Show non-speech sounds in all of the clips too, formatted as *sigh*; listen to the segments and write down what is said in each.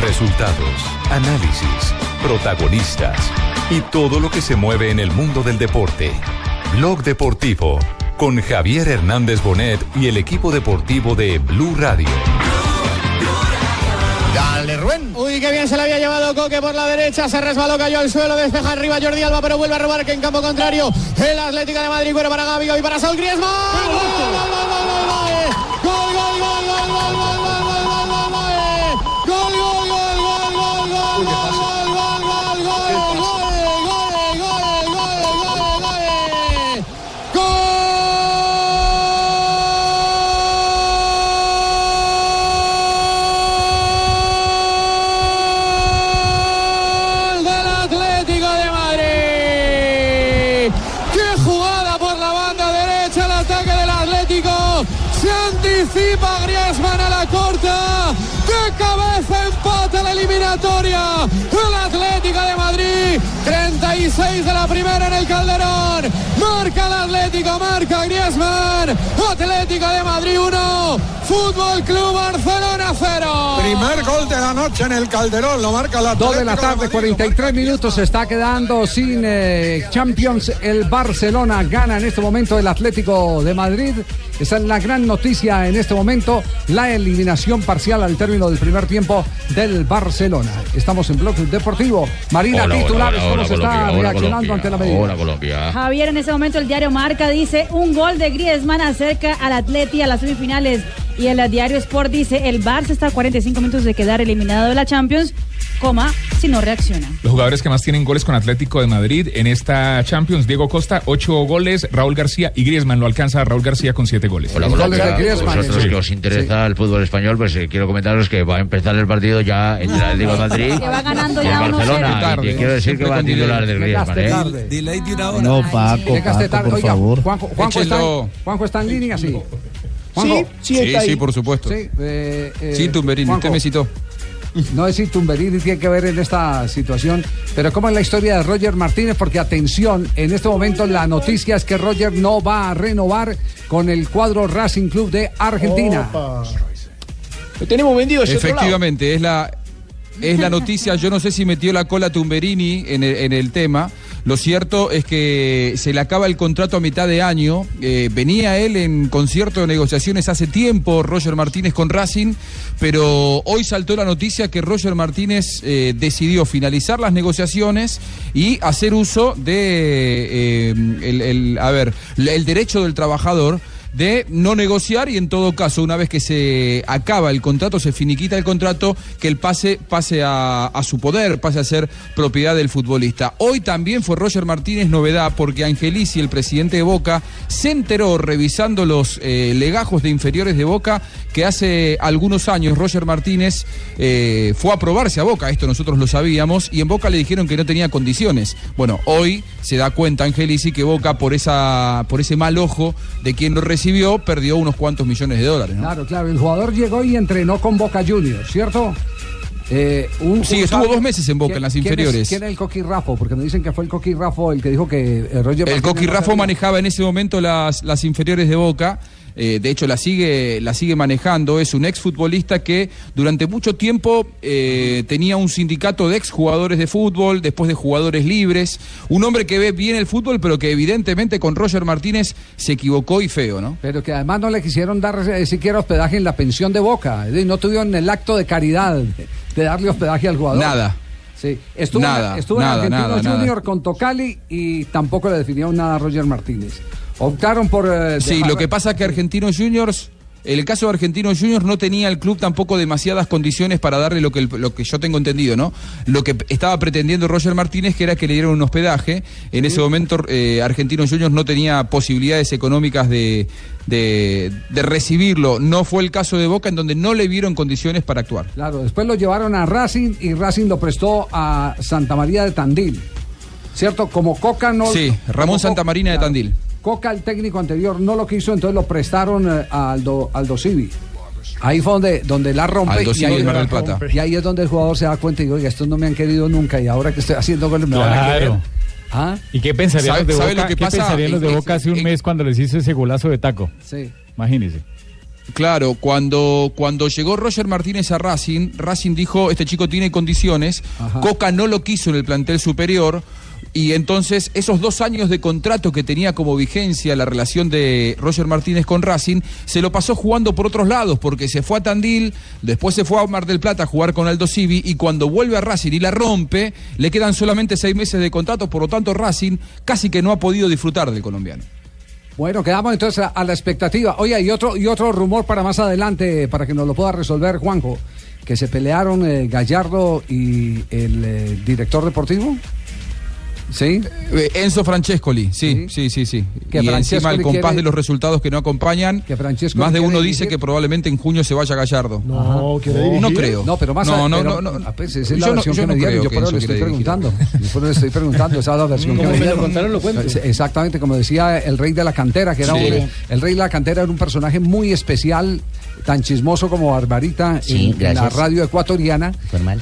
Resultados, análisis, protagonistas y todo lo que se mueve en el mundo del deporte. Blog Deportivo con Javier Hernández Bonet y el equipo deportivo de Blue Radio. Dale, Rubén. Uy, qué bien se le había llevado Coque por la derecha. Se resbaló, cayó al suelo, despeja arriba Jordi Alba, pero vuelve a robar que en campo contrario. El Atlética de Madrid, bueno para Gavi y para Saúl Griezmann. ¡Gol, gol, gol, gol, gol, gol, gol, marca Griezmann. Atlético de Madrid 1. Fútbol Club Barcelona 0. Primer gol de la noche en el Calderón, lo marca la 2 de la tarde, 43 minutos, se está quedando sin eh, Champions. El Barcelona gana en este momento el Atlético de Madrid. Esa es la gran noticia en este momento, la eliminación parcial al término del primer tiempo del Barcelona. Estamos en Bloque Deportivo. Marina, Hola, titulares, hola, ¿cómo hola, se está reaccionando ante la medida? Hola Colombia. Javier, en ese momento el diario Marca dice un gol de Griezmann acerca al Atleti a las semifinales y el diario Sport dice el Barça está a 45 minutos de quedar eliminado de la Champions, coma, si no reacciona. Los jugadores que más tienen goles con Atlético de Madrid en esta Champions, Diego Costa, ocho goles, Raúl García y Griezmann lo alcanza Raúl García con siete goles. Hola Colombia. Vosotros que os interesa el fútbol español, pues eh, quiero comentaros que va a empezar el partido ya entre el Atlético de *laughs* Madrid Que va ganando y ya 1-0. Barcelona. Y te quiero decir que va a titular del Griezmann, ¿eh? No, Paco, Paco, tarde. por favor. Juanjo, Juanjo está. Juanjo está en línea, sí. Sí, sí, está ahí. por supuesto. Sí, eh, eh, Sí, Tumberini, Juanjo, usted me citó. No es si Tumberini tiene que ver en esta situación, pero ¿cómo es la historia de Roger Martínez? Porque atención, en este momento la noticia es que Roger no va a renovar con el cuadro Racing Club de Argentina. Lo tenemos vendido ese otro lado. Efectivamente, es la, es la noticia. Yo no sé si metió la cola Tumberini en el, en el tema. Lo cierto es que se le acaba el contrato a mitad de año. Eh, venía él en concierto de negociaciones hace tiempo, Roger Martínez con Racing, pero hoy saltó la noticia que Roger Martínez eh, decidió finalizar las negociaciones y hacer uso de eh, el, el- a ver, el derecho del trabajador de no negociar y en todo caso, una vez que se acaba el contrato, se finiquita el contrato, que el pase pase a, su poder, pase a ser propiedad del futbolista. Hoy también fue Roger Martínez novedad porque Angelici, el presidente de Boca, se enteró revisando los eh, legajos de inferiores de Boca que hace algunos años Roger Martínez eh, fue a probarse a Boca, esto nosotros lo sabíamos, y en Boca le dijeron que no tenía condiciones. Bueno, hoy se da cuenta Angelici que Boca por esa por ese mal ojo de quien lo recibió perdió unos cuantos millones de dólares. ¿no? Claro, claro, el jugador llegó y entrenó con Boca Juniors, ¿cierto? Eh, un- Sí, un- estuvo ¿sabe dos meses en Boca, en las quién es- inferiores. ¿Quién es el Coqui Rafo? Porque me dicen que fue el Coqui Rafo el que dijo que eh, Roger El Coqui sabía. manejaba en ese momento las, las inferiores de Boca. Eh, de hecho, la sigue, la sigue manejando. Es un exfutbolista que durante mucho tiempo eh, tenía un sindicato de exjugadores de fútbol, después de jugadores libres. Un hombre que ve bien el fútbol, pero que evidentemente con Roger Martínez se equivocó y feo, ¿no? Pero que además no le quisieron dar eh, siquiera hospedaje en la pensión de Boca. No tuvieron el acto de caridad de, darle hospedaje al jugador. Nada. Sí, estuvo, Nada, en, estuvo en nada, Argentino nada. Junior con Tocali y tampoco le definieron nada a Roger Martínez. Optaron por. eh, Sí, dejar- lo que pasa es que Argentinos Juniors En el caso de Argentinos Juniors no tenía el club tampoco demasiadas condiciones para darle lo que, lo que yo tengo entendido, ¿no? Lo que estaba pretendiendo Roger Martínez, que era que le dieran un hospedaje. En ese momento eh, Argentinos Juniors no tenía posibilidades económicas de, de, de recibirlo. No fue el caso de Boca, en donde no le vieron condiciones para actuar. Claro, después lo llevaron a Racing y Racing lo prestó a Santa María de Tandil. ¿Cierto? Como Coca no. Sí, Ramón Santa Marina de. Tandil. Coca, el técnico anterior, no lo quiso, entonces lo prestaron eh, a Aldo, Aldo Civi. Ahí fue donde, donde la rompe. Aldo y, ahí, Plata. y ahí es donde el jugador se da cuenta y dice, oiga, estos no me han querido nunca y ahora que estoy haciendo goles me van a querer. Claro. ¿Ah? ¿Y qué pensarían ¿Sabe- los de sabe Boca? lo que ¿Qué pasa? pensarían los de Boca hace un en- mes cuando les hizo ese golazo de taco? Sí. Imagínese. Claro, cuando, cuando llegó Roger Martínez a Racing, Racing dijo, este chico tiene condiciones, Ajá. Coca no lo quiso en el plantel superior, y entonces esos dos años de contrato que tenía como vigencia la relación de Roger Martínez con Racing, se lo pasó jugando por otros lados, porque se fue a Tandil, después se fue a Mar del Plata a jugar con Aldo Civi, y cuando vuelve a Racing y la rompe, le quedan solamente seis meses de contrato, por lo tanto Racing casi que no ha podido disfrutar del colombiano. Bueno, quedamos entonces a, la expectativa. Oye, y otro, y otro rumor para más adelante, para que nos lo pueda resolver Juanjo, que se pelearon eh, Gallardo y el eh, director deportivo. ¿Sí? Eh, Enzo Francescoli, sí, sí, sí, sí. Que y encima el compás quiere- de los resultados que no acompañan, Francescoli más de uno dice que probablemente en junio se vaya Gallardo. No. No creo. No, pero más No, a- no, pero- no, no. pues, esa es la Yo no- versión yo que no me dieron, creo yo que por eso le estoy preguntando. Yo por eso le estoy preguntando, esa es la versión que Como me me lo dieron. contaron, lo cuento. Es- Exactamente, como decía el rey de la cantera, que era Sí. un- el rey de la cantera era un personaje muy especial, tan chismoso como Barbarita Sí, en, en la gracias. radio ecuatoriana.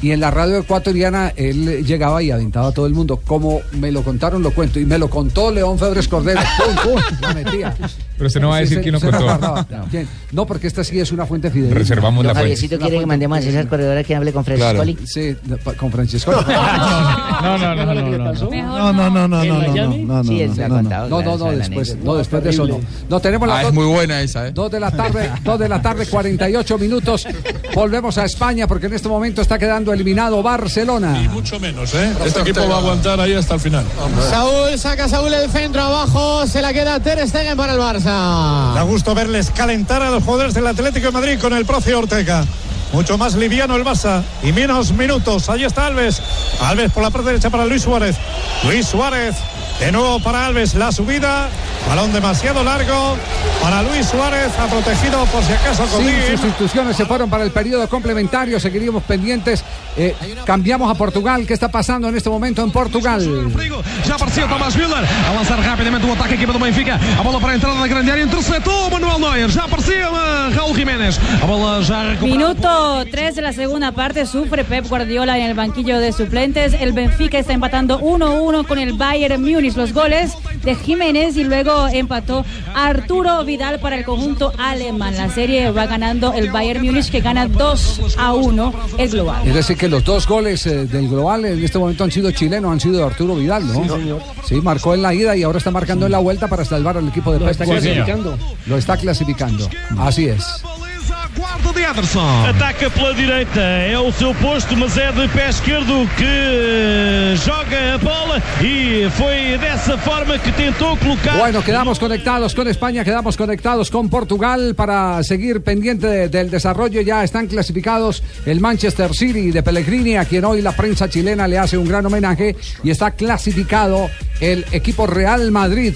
Y en la radio ecuatoriana él llegaba y aventaba a todo el mundo. Como me lo contaron, lo cuento. Y me lo contó León Febres Cordero. ¡Pum, pum! La metía. Pero usted no va a decir se- quién lo se contó. ¿Quién? No, porque esta sí es una fuente fidedigna. Reservamos la fuente. Javiercito quiere que mandemos a César Corredor que hable con Francisco Oli. Sí, con Francisco. No, no, no, no, no, no. No, no, no, no, ¿En no, no, no, no, Sí, él no, se ha no, no. contado. No, no, claro, no, la después, no, después de eso no. No, tenemos las Ah, es muy buena esa, ¿eh? dos de la tarde, dos de la tarde, 48 minutos. Volvemos a España porque en este momento está quedando eliminado Barcelona. Mucho menos, ¿eh? Este equipo va a aguantar ahí hasta el final. Saúl saca Saúl el centro abajo, se la queda Ter Stegen para el Barça. Da gusto verles calentar a los jugadores del Atlético de Madrid con el profe Ortega. Mucho más liviano el Barça y menos minutos. Ahí está Alves. Alves por la parte derecha para Luis Suárez. Luis Suárez. De nuevo para Alves. La subida. Balón demasiado largo. Para Luis Suárez. Ha protegido por si acaso Sin Godín. sustituciones se fueron para el periodo complementario. Seguiríamos pendientes. Eh, cambiamos a Portugal. ¿Qué está pasando en este momento en Portugal? Já apareceu Tomás Miller a lançar rapidamente o ataque equipa do Benfica. A bola para a entrada na grande área. Interceptou Manuel Neuer. Já apareceu eh, Raúl Jiménez. A bola já. Minuto 3 de la segunda parte, sufre Pep Guardiola en el banquillo de suplentes. El Benfica está empatando 1-1 con el Bayern Múnich. Los goles de Jiménez y luego empató Arturo Vidal para el conjunto alemán. La serie va ganando el Bayern Múnich que gana 2 a 1 el global. Es decir, que los dos goles eh, del global en este momento han sido chilenos, han sido de Arturo Vidal, ¿no? Sí, señor. Sí, marcó en la ida y ahora está marcando en la vuelta para salvar al equipo de Lo está clasificando. Lo está clasificando. Así es. Guarda de Ederson. Ataca pela direita, é o seu posto, mas é de pé esquerdo que joga a bola e foi dessa forma que tentou colocar. Bueno, quedamos conectados con España, quedamos conectados con Portugal para seguir pendiente de- del desarrollo. Ya están clasificados el Manchester City de Pellegrini, a quien hoy la prensa chilena le hace un gran homenaje, y está clasificado el equipo Real Madrid,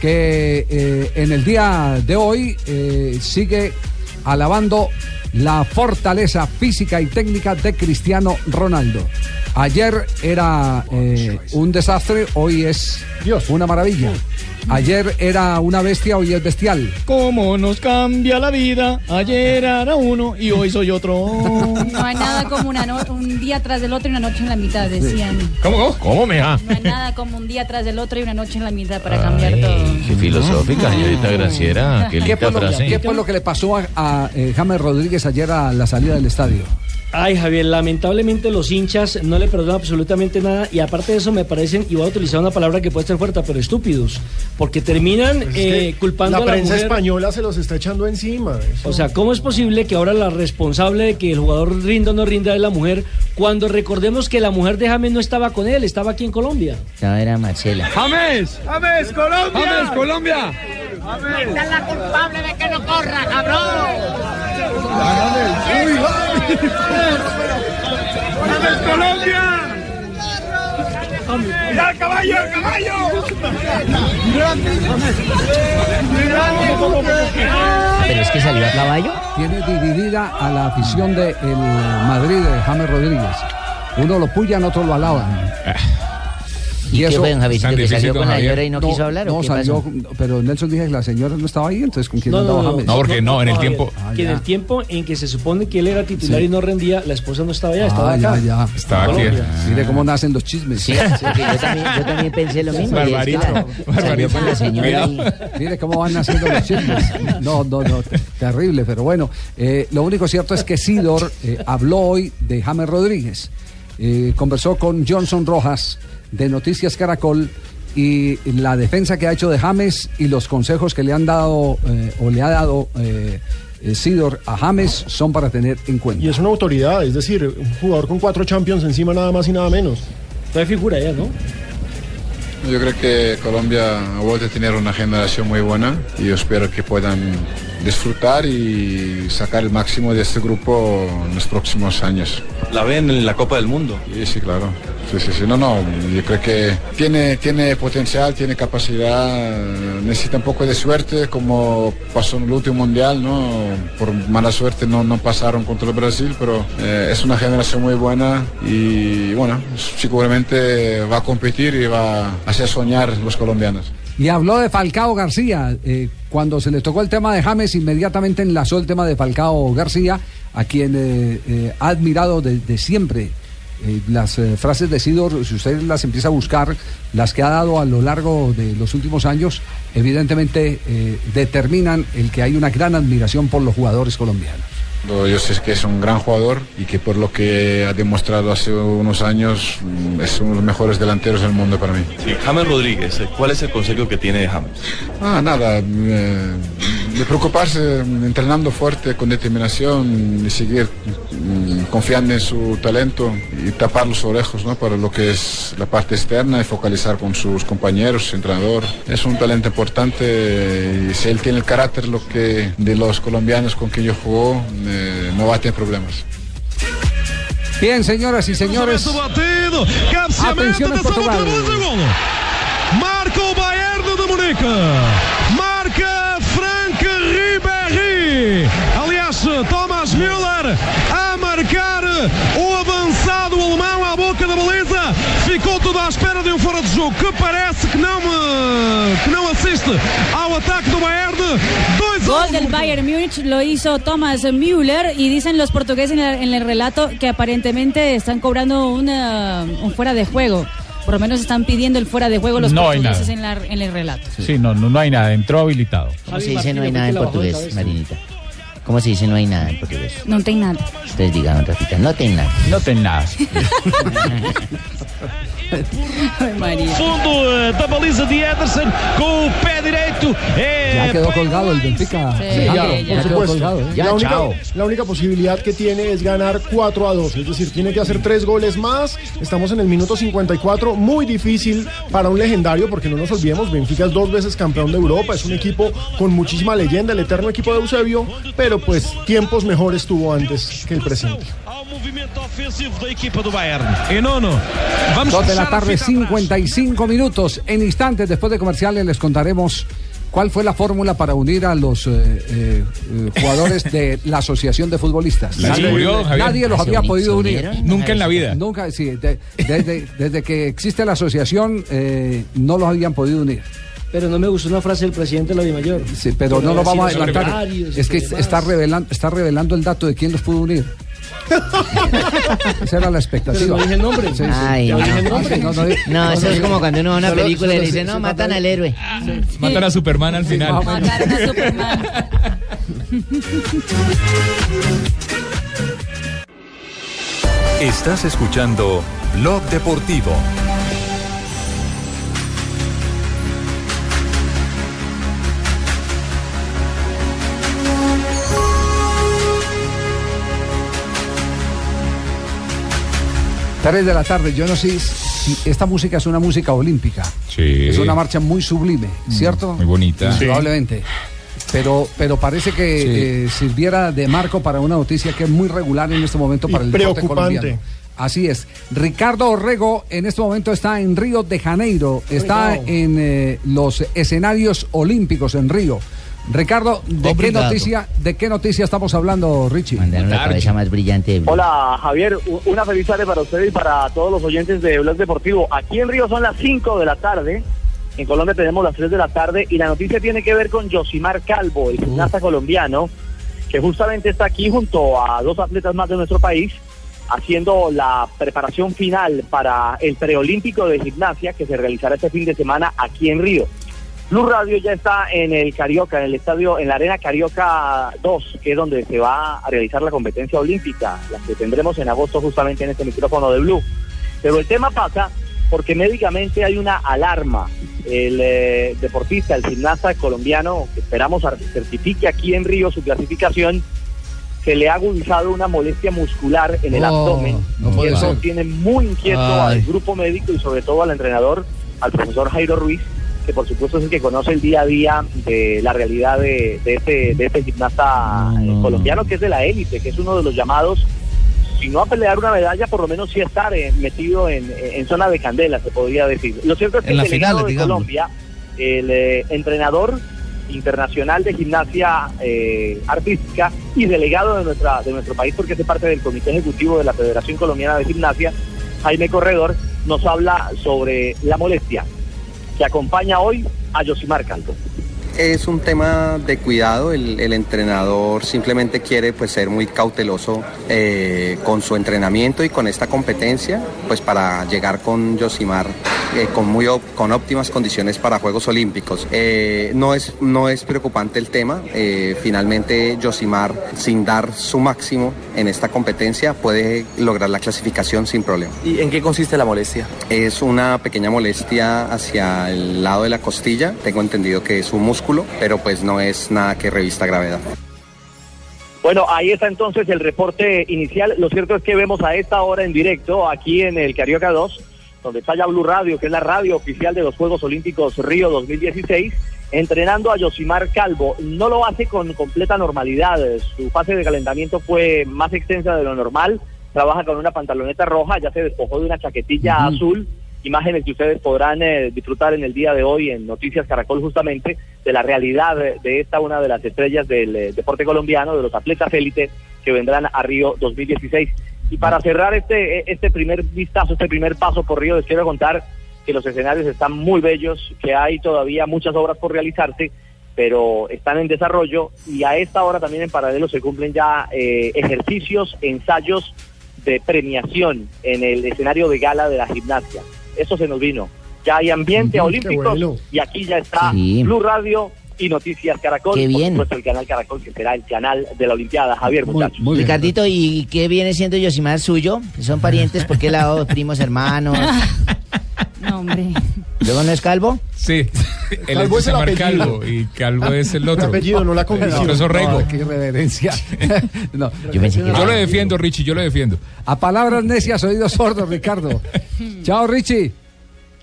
que eh, en el día de hoy eh, sigue alabando la fortaleza física y técnica de Cristiano Ronaldo. Ayer era eh, un desastre, hoy es una maravilla. Ayer era una bestia, hoy es bestial. ¿Cómo nos cambia la vida? Ayer era uno y hoy soy otro. No hay nada como una no- un día tras del otro y una noche en la mitad, decían. ¿Cómo, cómo? ¿Cómo, mija? No hay nada como un día tras del otro y una noche en la mitad para cambiar todo. Qué filosófica, señorita Graciera. Qué ¿Qué linda fue, lo, frase. qué fue lo que le pasó a, a, eh, James Rodríguez ayer a la salida del estadio? Ay, Javier, lamentablemente los hinchas no le perdonan absolutamente nada y aparte de eso me parecen, y voy a utilizar una palabra que puede ser fuerte, pero estúpidos, porque terminan Es que eh, culpando la a la prensa mujer. española se los está echando encima. eso. O sea, ¿cómo es posible que ahora la responsable de que el jugador rinda o no rinda es la mujer, cuando recordemos que la mujer de James no estaba con él, estaba aquí en Colombia? No, era Marcela. James, James, Colombia. James, Colombia. Esta es la culpable de que no corra, cabrón. ¡Vamos, Colombia! ¡Mira el caballo, el caballo! Pero es que salió a caballo. Tiene dividida a la afición del Madrid de James Rodríguez. Uno lo puyan, otro lo alaban. ¿Y qué fue, Javiercito, que salió con la señora y no quiso hablar, o No, qué salió, pasó? pero Nelson dije que la señora no estaba ahí, entonces ¿con quién No, andaba no, James? No, porque no, en el tiempo- que en Ah, el ya. tiempo en que se supone que él era titular Sí. y no rendía, la esposa no estaba allá, estaba Ah, acá. ya, ya. Estaba aquí. Colombia. Mire cómo nacen los chismes. Sí, sí, que yo, también, yo también pensé lo mismo. Barbarito, barbarito. con la señora. Mire cómo van naciendo los chismes. No, no, no, te- terrible, pero bueno. eh, lo único cierto es que Sidor eh, habló hoy de James Rodríguez. Eh, conversó con Johnson Rojas de Noticias Caracol y la defensa que ha hecho de James y los consejos que le han dado eh, o le ha dado eh, eh, Sidor a James son para tener en cuenta. Y es una autoridad, es decir, un jugador con cuatro Champions encima nada más y nada menos. Fue figura ya, ¿no? Yo creo que Colombia ha vuelto a tener una generación muy buena y yo espero que puedan disfrutar y sacar el máximo de este grupo en los próximos años. ¿La ven en la Copa del Mundo? Sí, sí, claro. Sí, sí, sí. No, no, yo creo que tiene, tiene potencial, tiene capacidad, necesita un poco de suerte, como pasó en el último mundial, ¿no? Por mala suerte no, no pasaron contra el Brasil, pero eh, es una generación muy buena y, bueno, seguramente va a competir y va a hacer soñar los colombianos. Y habló de Falcao García. eh, cuando se le tocó el tema de James, inmediatamente enlazó el tema de Falcao García, a quien eh, eh, ha admirado desde siempre. Eh, las frases de Sidor, si usted las empieza a buscar, las que ha dado a lo largo de los últimos años, evidentemente determinan el que hay una gran admiración por los jugadores colombianos. Yo sé que es un gran jugador y que por lo que ha demostrado hace unos años mm, es uno de los mejores delanteros del mundo para mí. Sí, James Rodríguez, eh, ¿cuál es el consejo que tiene de James? Ah, nada, eh, de preocuparse, mm, entrenando fuerte, con determinación y seguir mm, confiando en su talento y tapar los orejos ¿no? para lo que es la parte externa y focalizar con sus compañeros, su entrenador. Es un talento importante y si él tiene el carácter lo que, de los colombianos con quien yo jugó, eh, no va a tener problemas. Bien, señoras y señores. Atención en Portugal. Marca o Bayern de Munique. Marca Frank Ribéry. Aliás, Thomas Müller a marcar o avançado alemão à boca da baliza. Ficou tudo à espera de um fora de jogo que parece que não, eh, que não assiste ao ataque do Bayern. Gol del Bayern Múnich lo hizo Thomas Müller y dicen los portugueses en el, en el relato que aparentemente están cobrando una, un fuera de juego. Por lo menos están pidiendo el fuera de juego los No hay portugueses nada. en, la- en el relato. Sí, no, no, no hay nada, entró habilitado. ¿Cómo se dice no hay nada en portugués, Marinita? ¿Cómo se dice no hay nada en portugués? No tengo nada. Ustedes digan, Rafita, no tengo nada. No tengo nada. Fundo eh, da baliza de Ederson com o pé direito. É Ya quedó colgado el Benfica. Sí, Alejandro, ya, ya por quedó supuesto. colgado. ¿eh? la, única, la única posibilidad que tiene es ganar 4 a 2. Es decir, tiene que hacer tres goles más. Estamos en el minuto 54. Muy difícil para un legendario, porque no nos olvidemos, Benfica es dos veces campeón de Europa. Es un equipo con muchísima leyenda, el eterno equipo de Eusebio. Pero pues tiempos mejores tuvo antes que el presente. Vamos Dos de la tarde, fita 55 minutos. En instantes, después de comerciales, les contaremos cuál fue la fórmula para unir a los eh, eh, jugadores de la Asociación de Futbolistas. Nadie los ¿Se había podido unir. Nunca en la vida. Nunca, sí. de- desde, desde que existe la asociación, eh, no los habían podido unir. Pero no me gustó una frase del presidente de la Dimayor. Sí, pero no lo vamos a adelantar. Es que está está revelando, está revelando el dato de quién los pudo unir. Esa era la expectativa. Pero no dije nombre. Sí, sí. Ay, no. dije nombre. No, no, No, eso es como cuando uno va a una Solo- película y le dice, se- no, se matan mata- al héroe. Matan a Superman al final. Mataron a Superman. Estás escuchando Blog Deportivo. 3 de la tarde, yo no sé si esta música es una música olímpica. Sí. Es una marcha muy sublime, ¿cierto? Muy bonita. Sí. Probablemente. Pero, pero parece que Sí. eh, sirviera de marco para una noticia que es muy regular en este momento Y para el deporte preocupante. colombiano. Así es. Ricardo Orrego en este momento está en Río de Janeiro, está en eh, los escenarios olímpicos en Río. Ricardo, ¿de qué noticia, de qué noticia estamos hablando, Richie? Mandaron la cabeza más brillante. Hola Javier, una feliz tarde para usted y para todos los oyentes de Blog Deportivo. Aquí en Río son las 5 de la tarde, en Colombia tenemos las 3 de la tarde y la noticia tiene que ver con Josimar Calvo, el gimnasta colombiano, que justamente está aquí junto a dos atletas más de nuestro país, haciendo la preparación final para el preolímpico de gimnasia que se realizará este fin de semana aquí en Río. Blue Radio ya está en el Carioca, en el estadio, en la Arena Carioca 2, que es donde se va a realizar la competencia olímpica, la que tendremos en agosto justamente en este micrófono de Blue. Pero el tema pasa porque médicamente hay una alarma. El eh, deportista, el gimnasta colombiano, que esperamos certifique aquí en Río su clasificación, se le ha agudizado una molestia muscular en el Oh, abdomen. no y eso tiene muy inquieto Ay. al grupo médico y sobre todo al entrenador, al profesor Jairo Ruiz, que por supuesto es el que conoce el día a día de la realidad de, de este, de este gimnasta eh, colombiano que es de la élite, que es uno de los llamados, si no a pelear una medalla, por lo menos sí a estar eh, metido en, en zona de candela, se podría decir. Lo cierto es que En el final, de digamos. Colombia, el eh, entrenador internacional de gimnasia eh, artística y delegado de nuestra de nuestro país porque hace parte del comité ejecutivo de la Federación Colombiana de Gimnasia, Jaime Corredor, nos habla sobre la molestia que acompaña hoy a Josimar Calvo. Es un tema de cuidado, el, el entrenador simplemente quiere pues ser muy cauteloso eh, con su entrenamiento y con esta competencia, pues para llegar con Yosimar eh, con, muy con óptimas condiciones para Juegos Olímpicos. Eh, no, es, no es preocupante el tema, finalmente Yosimar sin dar su máximo en esta competencia puede lograr la clasificación sin problema. ¿Y en qué consiste la molestia? Es una pequeña molestia hacia el lado de la costilla. Tengo entendido que es un músculo, pero pues no es nada que revista gravedad. Bueno, ahí está entonces el reporte inicial. Lo cierto es que vemos a esta hora en directo aquí en el Carioca 2, donde está ya Blue Radio, que es la radio oficial de los Juegos Olímpicos Río 2016, entrenando a Yosimar Calvo. No lo hace con completa normalidad. Su fase de calentamiento fue más extensa de lo normal. Trabaja con una pantaloneta roja, ya se despojó de una chaquetilla azul. Imágenes que ustedes podrán eh, disfrutar en el día de hoy en Noticias Caracol justamente de la realidad de, esta una de las estrellas del eh, deporte colombiano, de los atletas élite que vendrán a Río 2016. Y para cerrar este, eh, este primer vistazo, este primer paso por Río, les quiero contar que los escenarios están muy bellos, que hay todavía muchas obras por realizarse, pero están en desarrollo y a esta hora también en paralelo se cumplen ya eh, ejercicios, ensayos de premiación en el escenario de gala de la gimnasia. Eso se nos vino. Ya hay ambiente olímpico bueno. y aquí ya está Sí. Blue Radio y Noticias Caracol. Qué bien. Por supuesto, el canal Caracol, que será el canal de la Olimpiada. Javier, muchachos. Ricardito, ¿y qué viene siendo Yosimar suyo? ¿Son parientes? ¿Por qué lado? *laughs* ¿Primos, hermanos? *laughs* No, hombre. ¿Luego no es calvo? Sí. *laughs* El Calvo es el apellido. Calvo y Calvo es el otro. El apellido, no la condición. Profesor Rego. No, qué irreverencia. *laughs* no. Yo lo defiendo, Richie, yo lo defiendo. A palabras necias, oídos sordos, Ricardo. *laughs* Chao, Richie.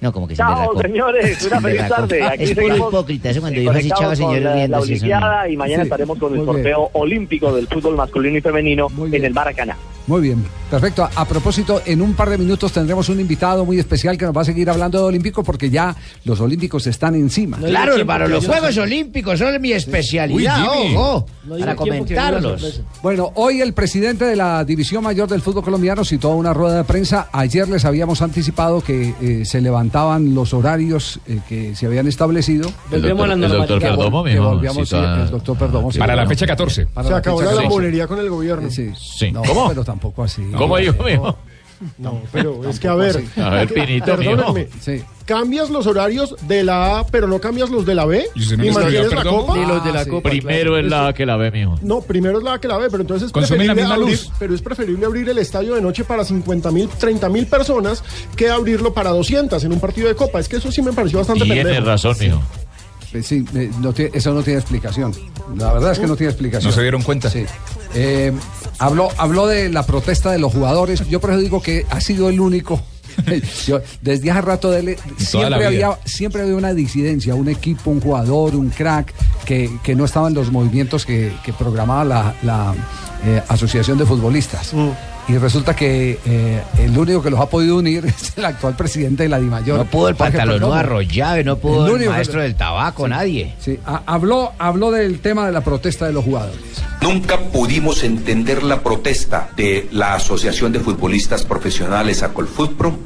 No, como que se Chao, emberracó. señores. Una Se feliz tarde. Aquí Es puro seguimos hipócrita. Eso cuando dijo así, chao, conectados con señor, la, la no. Olimpiada y mañana Sí, estaremos con el muy bien. sorteo olímpico del fútbol masculino y femenino en el Maracaná. Muy bien, perfecto. A propósito, en un par de minutos tendremos un invitado muy especial que nos va a seguir hablando de Olímpico porque ya los Olímpicos están encima. Claro, hermano, los Juegos Olímpicos son mi especialidad, Uy, Jimmy. ojo, No para la comentarlos. Bueno, hoy el presidente de la División Mayor del Fútbol Colombiano citó una rueda de prensa. Ayer les habíamos anticipado que eh, se levantaban los horarios eh, que se habían establecido. La Que normalidad. vol- Perdomo, que volvíamos, sí, el doctor Perdomo. sí, Para la fecha 14. Para Se acabó la 14. lambonería con el gobierno. Sí. No, ¿Cómo? pero tampoco así. ¿Cómo dijo, mijo? No, pero es que a ver. A ver, Pinito, Perdónenme. Sí. Cambias los horarios de la A, pero no cambias los de la B. ¿Y no mantienes la copa. Ni los de la Ah, copa, Primero es la que la ve, mijo. No, primero es la A que la B, pero entonces es preferible misma abrir, luz. pero es preferible abrir el estadio de noche para 50 mil, 30 mil personas que abrirlo para 200 en un partido de copa. Es que eso sí me pareció bastante Tiene pendejo. razón, mijo. Eh, Sí, eh, no tiene- eso no tiene explicación. La verdad es que no tiene explicación. ¿No se dieron cuenta? Sí. Eh, Habló, habló de la protesta de los jugadores. Yo por eso digo que ha sido el único. *laughs* Yo, desde hace rato de él, siempre había, siempre había una disidencia, un equipo, un jugador, un crack que, que no estaban los movimientos que, que programaba la, la, eh, Asociación de Futbolistas. Y resulta que eh, el único que los ha podido unir *laughs* es el actual presidente de la DIMAYOR. No pudo el Perdomo. Arroyave, no pudo el, que- maestro del tabaco, Sí. nadie. Sí, ha- habló, habló del tema de la protesta de los jugadores. Nunca pudimos entender la protesta de la Asociación de Futbolistas Profesionales Acolfutpro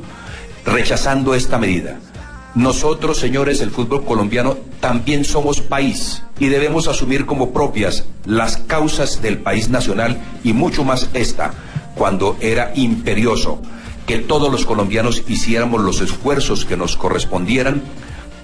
rechazando esta medida. Nosotros, señores, el fútbol colombiano también somos país y debemos asumir como propias las causas del país nacional y mucho más esta, cuando era imperioso que todos los colombianos hiciéramos los esfuerzos que nos correspondieran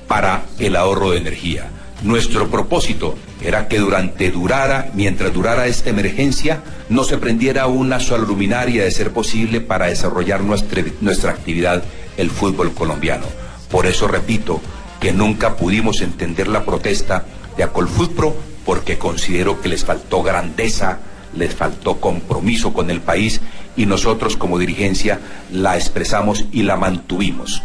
para el ahorro de energía. Nuestro propósito era que durante durara, mientras durara esta emergencia, no se prendiera una sola luminaria de ser posible para desarrollar nuestra, nuestra actividad, el fútbol colombiano. Por eso repito que nunca pudimos entender la protesta de Acolfutpro porque considero que les faltó grandeza, les faltó compromiso con el país y nosotros como dirigencia la expresamos y la mantuvimos.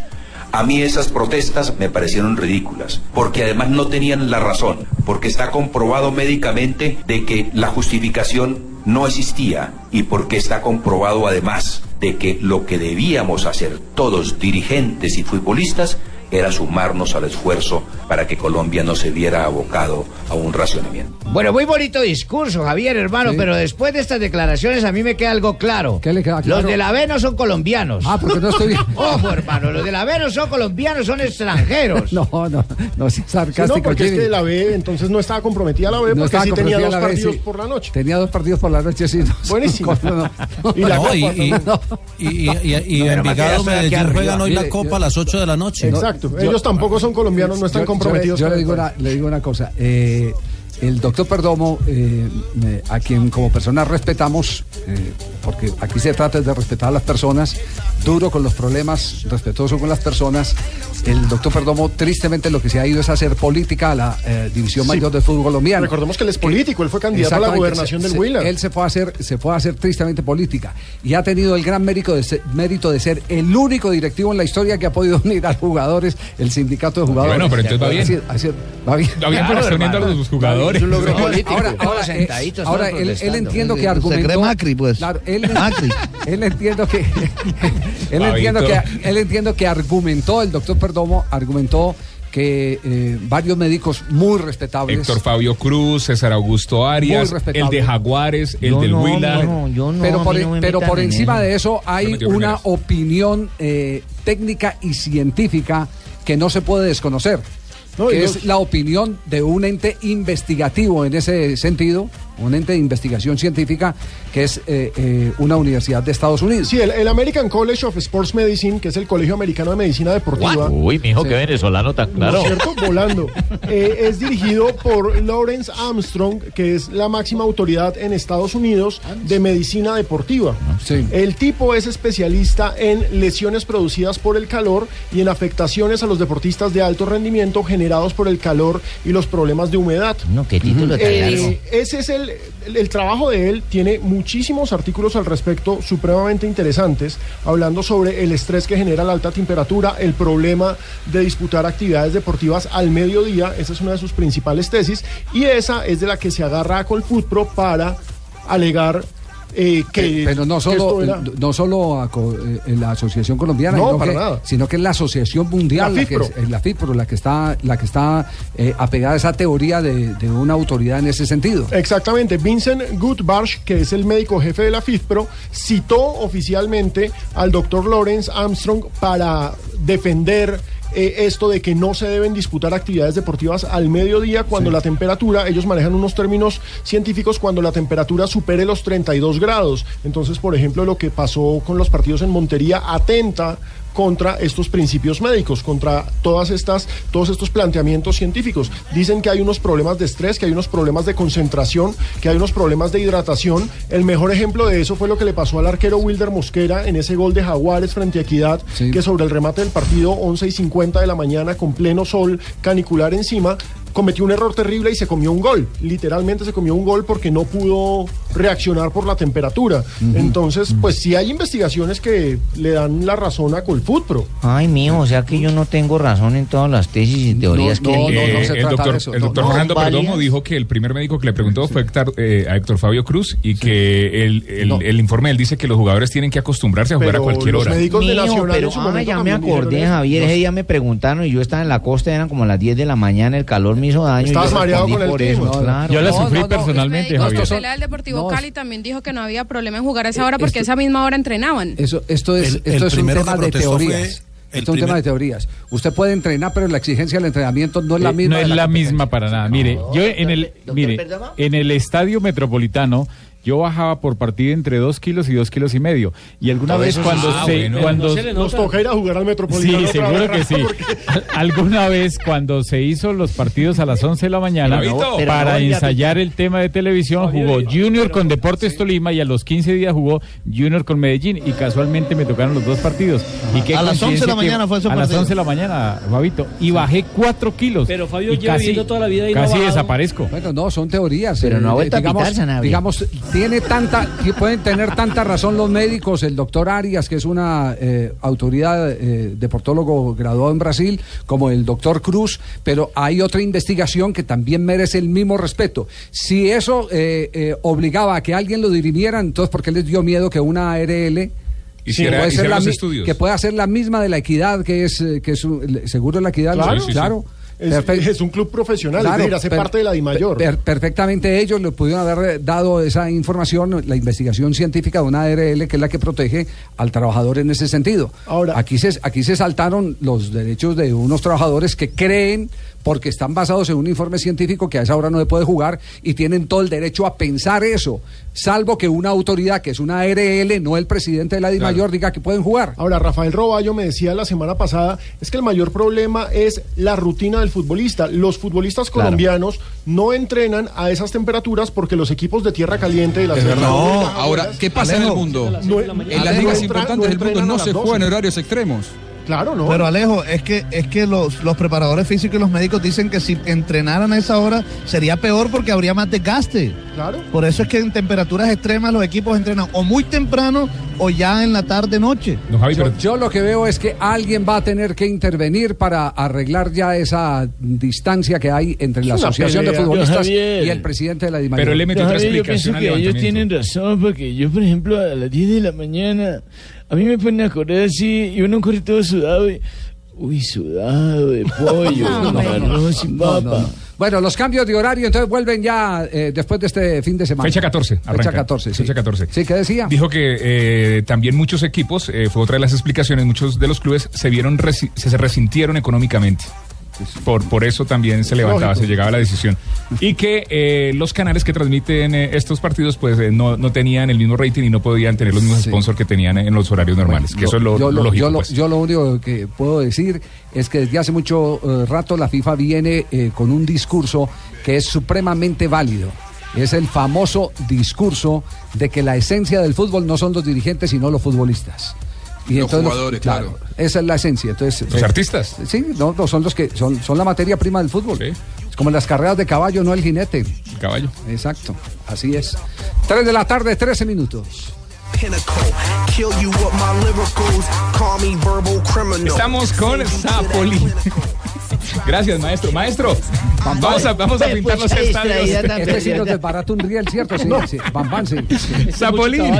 A mí esas protestas me parecieron ridículas, porque además no tenían la razón, porque está comprobado médicamente de que la justificación no existía y porque está comprobado además de que lo que debíamos hacer todos, dirigentes y futbolistas, era sumarnos al esfuerzo para que Colombia no se viera abocado a un racionamiento. Bueno, muy bonito discurso, Javier, hermano, Sí. pero después de estas declaraciones a mí me queda algo claro. ¿Qué le queda claro? Los de la B no son colombianos. Ah, porque no estoy bien. *laughs* Ojo, hermano, los de la B no son colombianos, son extranjeros. *laughs* No, no, no seas Sí, sarcástico. no, porque es Jimmy. que la B entonces no estaba comprometida la B No porque sí tenía dos B, partidos sí. por la noche. Tenía dos partidos por la noche, sí. no, Buenísimo. no, no. Y la No, Copa y, y, también. y, y, y- y No, pero Envigado Medellín juegan hoy la Copa a las 8 de la noche. Exacto. Ellos tampoco son colombianos, no están Yo- comprometidos. Yo, digo una, le digo una cosa. eh, el doctor Perdomo, eh, eh, a quien como persona respetamos, eh, porque aquí se trata de respetar a las personas, duro con los problemas, respetuoso con las personas. El doctor Perdomo, tristemente, lo que se ha ido es hacer política a la eh, División Sí. Mayor del Fútbol Colombiano. Recordemos que él es político, él fue candidato a la gobernación se- del se- Huila. Él se puede hacer, se puede hacer tristemente política y ha tenido el gran mérito de, ser, mérito de ser el único directivo en la historia que ha podido *laughs* unir a jugadores, el sindicato de jugadores. Bueno, pero entonces va bien. Así- así- va bien. Va bien, pero está uniendo a los jugadores. Es un logro Ahora- político. Ahora, ahora, eh, sentaditos, ahora él, él entiendo que Se argumentó. cree Macri, pues. Claro, él, *laughs* Macri. *laughs* él entiendo que *laughs* él entiendo que él entiendo que argumentó el doctor Perdomo argumentó que eh, varios médicos muy respetables Héctor Fabio Cruz, César Augusto Arias, el de Jaguares, el Yo del no, Huila. no, yo no, pero por, no me pero por en encima de eso hay una primeras. opinión eh, técnica y científica que no se puede desconocer. No, que los- es la opinión de un ente investigativo en ese sentido, un ente de investigación científica que es eh, eh, una universidad de Estados Unidos. Sí, el, el American College of Sports Medicine, que es el Colegio Americano de Medicina Deportiva. Uy, mijo, qué venezolano tan ¿No claro. es cierto? Volando. *laughs* Eh, es dirigido por Lawrence Armstrong, que es la máxima autoridad en Estados Unidos de medicina deportiva. Sí. El tipo es especialista en lesiones producidas por el calor y en afectaciones a los deportistas de alto rendimiento generados por el calor y los problemas de humedad. No, qué título tan Eh, largo. ese es el, el, trabajo de él, tiene muchísimos artículos al respecto supremamente interesantes, hablando sobre el estrés que genera la alta temperatura, el problema de disputar actividades deportivas al mediodía, esa es una de sus principales tesis, y esa es de la que se agarra a Colfutpro para alegar eh, que... Eh, pero no solo, era- no solo eh, en la Asociación Colombiana, No, sino, para que, nada. sino que es la Asociación Mundial, La la, que es, es la FIFPro, la que está, la que está eh, apegada a esa teoría de, de una autoridad en ese sentido. Exactamente, Vincent Goodbarsh, que es el médico jefe de la FIFPRO, citó oficialmente al doctor Lawrence Armstrong para defender eh, esto de que no se deben disputar actividades deportivas al mediodía cuando la temperatura, ellos manejan unos términos científicos, cuando la temperatura supere los 32 grados. Entonces, por ejemplo, lo que pasó con los partidos en Montería atenta contra estos principios médicos, contra todas estas, todos estos planteamientos científicos. Dicen que hay unos problemas de estrés, que hay unos problemas de concentración, que hay unos problemas de hidratación. El mejor ejemplo de eso fue lo que le pasó al arquero Wilder Mosquera en ese gol de Jaguares frente a Equidad, que sobre el remate del partido 11 y 50 de la mañana con pleno sol canicular encima, cometió un error terrible y se comió un gol. Literalmente se comió un gol porque no pudo reaccionar por la temperatura. Entonces, pues sí hay investigaciones que le dan la razón a Colfutpro. Ay, mío, o sea que yo no tengo razón en todas las tesis y teorías que Eh, digo. el doctor, el doctor Fernando Perdomo dijo que el primer médico que le preguntó fue Héctor, eh, a Héctor Fabio Cruz y que el, el, el informe él dice que los jugadores tienen que acostumbrarse a jugar Pero a cualquier los hora. médicos de Mío, Nacional pero en su ah, momento ya me acordé, Javier. eso. Ese día me preguntaron y yo estaba en la costa, eran como las 10 de la mañana, el calor me hizo daño. Estabas mareado con el por eso, claro. Yo la No, sufrí no, no, personalmente, es- Javier. son- del Deportivo no, Cali también dijo que no había problema en jugar a esa hora porque esto- esa misma hora entrenaban. Eso, esto es, El- el esto es un tema de teorías. el Esto es un tema de teorías. Usted puede entrenar, pero la exigencia del entrenamiento no es la Eh, misma. no es la competencia. misma para nada. Mire, yo en el, mire, Perdomo. en el estadio metropolitano yo bajaba por partida entre dos kilos y dos kilos y medio. Y alguna Todo vez eso cuando. Ah, se, bueno. cuando No se Nos toca ir a jugar al Metropolitano. Sí, seguro que sí. *laughs* Alguna vez cuando se hizo los partidos a las 11 de la mañana Pero no, pero para no, ensayar el tema de televisión jugó Junior con Deportes Tolima y a los 15 días jugó Junior con Medellín y casualmente me tocaron los dos partidos. ¿Y qué A las 11 de la mañana fue ese A las partido. 11 de la mañana, Fabito. Y bajé 4 kilos. Pero Fabio lleva viviendo toda la vida y no Casi bajado. desaparezco. Bueno, no, son teorías. Pero no ha Eh, vuelto a digamos, pitar, digamos, tiene tanta, que pueden tener tanta razón los médicos, el doctor Arias, que es una eh, autoridad eh, deportólogo graduado en Brasil, como el doctor Cruz, pero hay otra investigación que también merece el mismo respeto. Si eso eh, eh, obligaba a que alguien lo dirimiera, entonces, ¿por qué les dio miedo que una ARL Hiciera- puede ser la que pueda ser la misma de la equidad, que es, eh, que es seguro de la equidad? Claro. Sí, sí, sí. Es, un club profesional, es decir, hace per- parte de la DIMAYOR. per- perfectamente ellos le pudieron haber dado esa información, la investigación científica de una ARL que es la que protege al trabajador en ese sentido. Ahora- aquí se, aquí se saltaron los derechos de unos trabajadores que creen porque están basados en un informe científico que a esa hora no se puede jugar y tienen todo el derecho a pensar eso, salvo que una autoridad que es una ARL, no el presidente de la DIMAYOR, diga que pueden jugar. Ahora, Rafael Roballo me decía la semana pasada, es que el mayor problema es la rutina del futbolista. Los futbolistas Claro. colombianos no entrenan a esas temperaturas porque los equipos de tierra caliente de la selección No, ahora, ¿qué pasa en el mundo? No- En las ligas importantes del mundo no se 12. juega en horarios extremos. Claro, ¿no? Pero Alejo, es que es que los, los preparadores físicos y los médicos dicen que si entrenaran a esa hora sería peor porque habría más desgaste. Claro. Por eso es que en temperaturas extremas los equipos entrenan o muy temprano o ya en la tarde noche. yo, yo lo que veo es que alguien va a tener que intervenir para arreglar ya esa distancia que hay entre la Asociación de. Futbolistas y el presidente de la DIMAYOR. Pero Javier, yo pienso que ellos tienen razón, porque yo, por ejemplo, a las 10 de la mañana, a mí me ponen a correr así y uno corre todo sudado y... Uy, sudado de pollo, *laughs* No, no, no, papa. no, no. Bueno, los cambios de horario entonces vuelven ya eh, después de este fin de semana. Fecha 14. Fecha arranca. 14, sí. Fecha 14. Sí, ¿qué decía? Dijo que eh, también muchos equipos, eh, fue otra de las explicaciones, muchos de los clubes se vieron resi- se, se resintieron económicamente. Por, por eso también se levantaba, Lógico. se llegaba a la decisión. Y que eh, los canales que transmiten eh, estos partidos pues eh, no, no tenían el mismo rating y no podían tener los mismos sponsors que tenían en los horarios normales. que Yo- eso es lo, yo, lo lógico. yo lo- pues. yo lo único que puedo decir es que desde hace mucho eh, rato la FIFA viene eh, con un discurso que es supremamente válido. Es el famoso discurso de que la esencia del fútbol no son los dirigentes, sino los futbolistas. Los jugadores, claro. Esa es la esencia. Entonces, Los eh, artistas. Sí, no, no, son los que son, son la materia prima del fútbol. Es como las carreras de caballo, no el jinete. El caballo. Exacto, así es. 3 de la tarde, 13 minutos. Estamos con Zapoli. Gracias, maestro. Maestro, vamos a, vamos a pintar los estadios. Este sí nos desbarata un riel, ¿cierto? Sí, sí. Bam, bam, sí. Zapolín.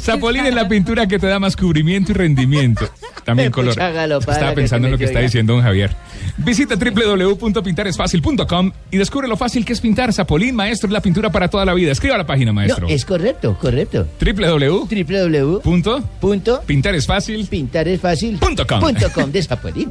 Zapolín es la pintura que te da más cubrimiento y rendimiento. También Mucha color. Estaba que pensando en lo que está diciendo don Javier. Visita www.pintaresfacil.com y descubre lo fácil que es pintar. Zapolín, maestro, es la pintura para toda la vida. Escriba la página, maestro. No, es correcto, correcto. www. www. Punto. Punto. Pintar es fácil. Pintar es fácil. Punto com. Punto com de Zapolín.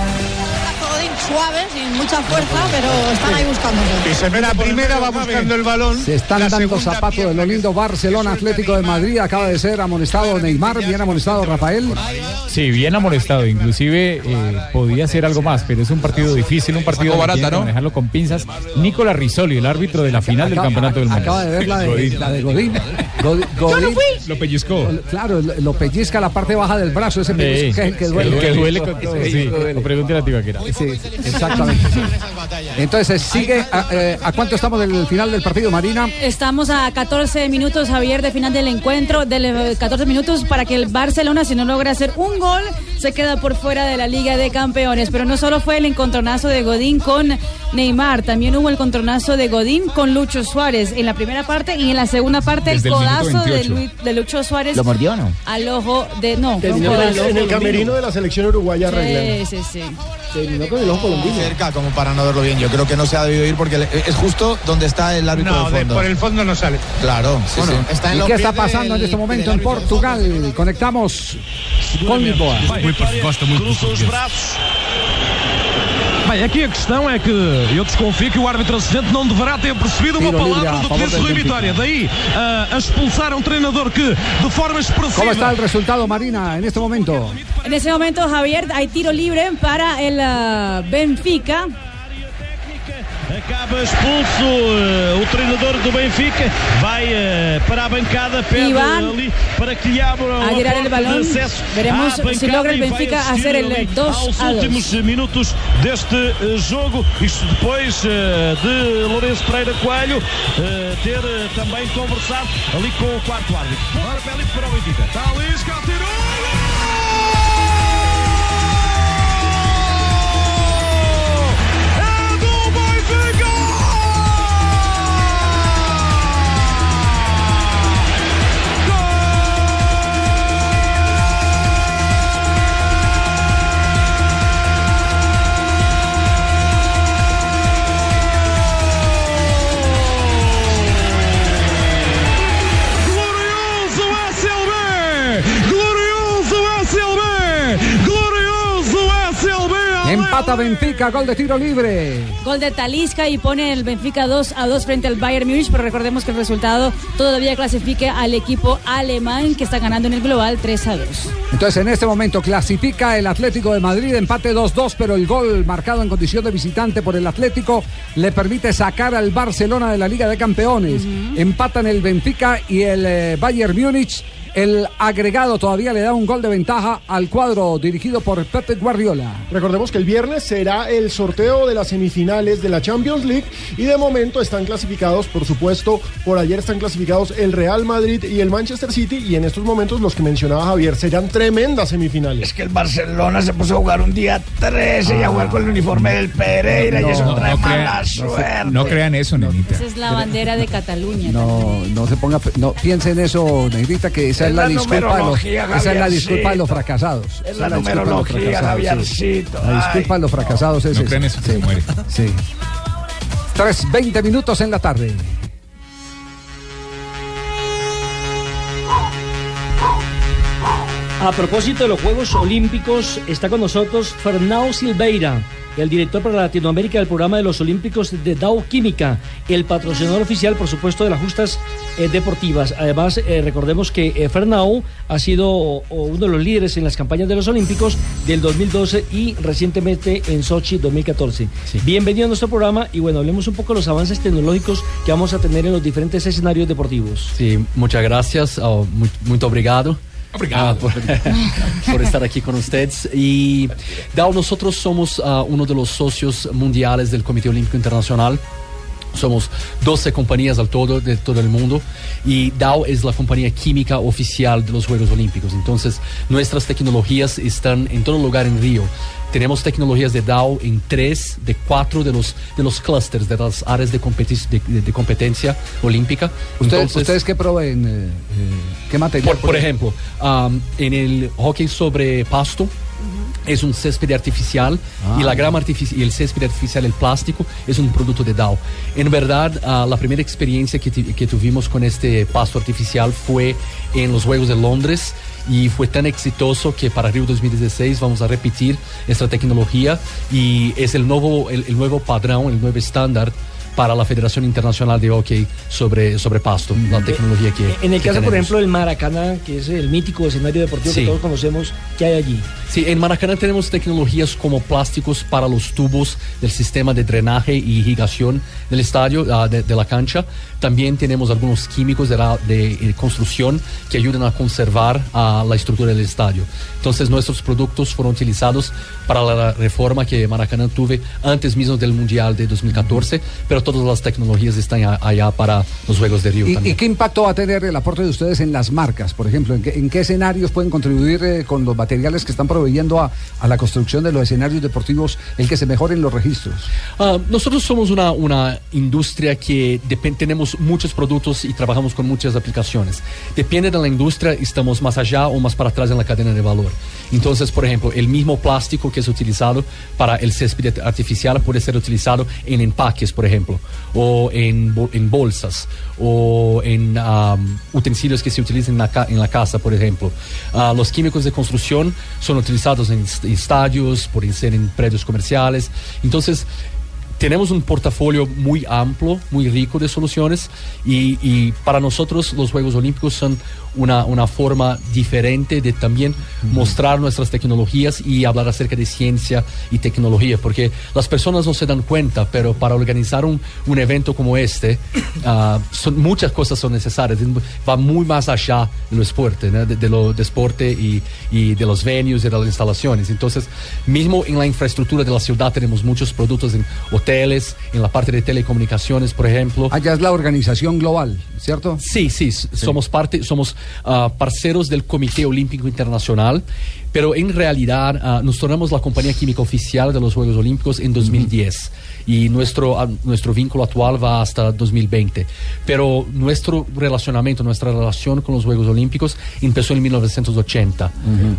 Godín suave, sin mucha fuerza, pero están ahí buscándose. Y se mete La primera va buscando el balón. Se están La dando zapatos de lo lindo Barcelona Atlético de Madrid. Acaba de ser amonestado Neymar, bien amonestado Rafael. Sí, bien amonestado. Inclusive eh, podía ser algo más, pero es un partido difícil, un partido que ¿no? manejarlo con pinzas. Nicolás Risoli, el árbitro de la final del Campeonato del Mundo. Acaba de ver la de, la de Godín. *laughs* Godín- Godín- Lo pellizcó. Claro, lo, pellizca la parte baja del brazo, ese Sí, pellizco que es el que el duele. que duele *laughs* con todo, sí. Pregúntele a Tibaquera. Sí. Exactamente. sí. Entonces, sigue. A, eh, ¿a cuánto estamos del final del partido, Marina? Estamos a 14 minutos, Javier, de final del encuentro, de le- 14 minutos para que el Barcelona, si no logra hacer un gol, se queda por fuera de la Liga de Campeones. Pero no solo fue el encontronazo de Godín con Neymar, también hubo el encontronazo de Godín con Lucho Suárez en la primera parte y en la segunda parte Desde el codazo de, 28. Luis- de Lucho Suárez. ¿Lo mordió o no? Al ojo de. No, Terminó en el, codazo. en el camerino de la selección uruguaya arreglando. Sí, sí, sí. Terminó con el ojo colombino. cerca como para no verlo bien. Yo creo que no se ha debido ir porque es justo donde está el árbitro No, de de- fondo. por el fondo no sale. Claro, sí, Bueno, sí. Está en ¿Y qué está pasando en este momento en Portugal? Conectamos con Lisboa. Gosta muito do português. Bem, aqui a questão é que eu desconfio que o árbitro assistente não deverá ter percebido uma livre palavra do que disse Rui. Vitória. Daí ah, a expulsar um treinador que, de forma expressiva. ¿Cómo está el resultado, Marina, en este momento? En ese momento, Javier, hay tiro libre para el ah, Benfica. Acaba expulso eh, o treinador do Benfica, vai eh, para a bancada, pede ali para que lhe abra a tirar el balón. Veremos bancada logra vai Benfica hacer el ali 2 aos a 2. últimos minutos deste eh, jogo, isto depois de Lourenço Pereira Coelho ter também conversado ali com o quarto árbitro. Pontapé livre para o Benfica. Está ali, Empata Benfica, gol de tiro libre. Gol de Talisca y pone el Benfica 2 a 2 frente al Bayern Múnich, pero recordemos que el resultado todavía clasifique al equipo alemán que está ganando en el global 3 a 2. Entonces, en este momento clasifica el Atlético de Madrid, empate 2-2, pero el gol marcado en condición de visitante por el Atlético le permite sacar al Barcelona de la Liga de Campeones. Empatan el Benfica y el eh, Bayern Múnich. El agregado todavía le da un gol de ventaja al cuadro dirigido por Pepe Guardiola. Recordemos que el viernes será el sorteo de las semifinales de la Champions League y de momento están clasificados, por supuesto, por ayer están clasificados el Real Madrid y el Manchester City y en estos momentos los que mencionaba Javier serán tremendas semifinales. Es que el Barcelona se puso a jugar un día 13 y a jugar con el uniforme del Pereira y eso trae mala suerte. No crean eso, nenita. Esa es la bandera de Cataluña. No, no se ponga, no piense en eso, Negrita, que esa es, la, la disculpa de los, numerología, esa es la Javiercito. disculpa de los fracasados. Es la disculpa de los numerología, fracasados, sí. Javiercito. La disculpa de los fracasados es No eso, se muere. Sí. 3, 20 minutos en la tarde. A propósito de los Juegos Olímpicos, está con nosotros Fernão Silveira, el director para Latinoamérica del programa de los Olímpicos de Dow Química, el patrocinador oficial, por supuesto, de las justas eh, deportivas. Además, eh, recordemos que eh, Fernão ha sido o, uno de los líderes en las campañas de los Olímpicos del 2012 y recientemente en Sochi 2014. Bienvenido a nuestro programa y bueno, hablemos un poco de los avances tecnológicos que vamos a tener en los diferentes escenarios deportivos. Sí, muchas gracias, oh, mu- muito obrigado. Obrigado. ah, por, *laughs* por estar aquí con ustedes. Y Dow, nosotros somos ah, uno de los socios mundiales del Comité Olímpico Internacional. Somos 12 compañías al todo de todo el mundo y Dow es la compañía química oficial de los Juegos Olímpicos. Entonces, nuestras tecnologías están en todo lugar en Río. Tenemos tecnologías de Dow en tres de cuatro de los, de los clusters, de las áreas de, de, de- de competencia olímpica. ¿Ustedes, Entonces, ¿Ustedes qué proveen? eh, eh, ¿Qué material? por, por ejemplo, um, en el hockey sobre pasto es un césped artificial Ah. y la grama artificial y el césped artificial, el plástico, es un producto de Dow. En verdad, ah, la primera experiencia que, que tuvimos con este pasto artificial fue en los Juegos de Londres y fue tan exitoso que para Río 2016 vamos a repetir esta tecnología y es el nuevo, el, el nuevo padrón, el nuevo estándar para la Federación Internacional de Hockey sobre, sobre pasto, la tecnología que En el que caso, por ejemplo, del Maracaná, que es el mítico escenario deportivo Sí. que todos conocemos, ¿qué hay allí? Sí, en Maracaná tenemos tecnologías como plásticos para los tubos del sistema de drenaje y irrigación del estadio, ah, de, de la cancha. También tenemos algunos químicos de, la- de, eh, construcción que ayudan a conservar ah, la estructura del estadio. Entonces nuestros productos fueron utilizados para la reforma que Maracaná tuve antes mismo del Mundial de 2014, pero todas las tecnologías están allá para los Juegos de Río ¿Y, también. y qué impacto va a tener el aporte de ustedes en las marcas? Por ejemplo, ¿en qué, en qué escenarios pueden contribuir eh, con los materiales que están proveyendo a, a la construcción de los escenarios deportivos el que se mejoren los registros? Ah, nosotros somos una, una industria que tenemos muchos productos y trabajamos con muchas aplicaciones. Depende de la industria, estamos más allá o más para atrás en la cadena de valor. Entonces, por ejemplo, el mismo plástico que es utilizado para el césped artificial puede ser utilizado en empaques, por ejemplo, o en, en bolsas, o en am, utensilios que se utilizan en la, en la casa, por ejemplo. Ah, los químicos de construcción son utilizados en est- estadios, pueden ser en predios comerciales. Entonces, tenemos un portafolio muy amplio, muy rico de soluciones y, y para nosotros los Juegos Olímpicos son una, una forma diferente de también mostrar nuestras tecnologías y hablar acerca de ciencia y tecnología, porque las personas no se dan cuenta, pero para organizar un, un evento como este, *coughs* ah, son, muchas cosas son necesarias, va muy más allá de lo deporte, ¿no? de, de lo deporte y, y de los venues y de las instalaciones. Entonces, mismo en la infraestructura de la ciudad tenemos muchos productos en hoteles, en la parte de telecomunicaciones, por ejemplo. Allá es la organización global, ¿cierto? Sí, sí, s- somos parte, somos ah, parceros del Comité Olímpico Internacional, pero en realidad ah, nos tornamos la compañía química oficial de los Juegos Olímpicos en 2010 y nuestro, nuestro vínculo actual va hasta 2020. Pero nuestro relacionamiento, nuestra relación con los Juegos Olímpicos empezó en 1980.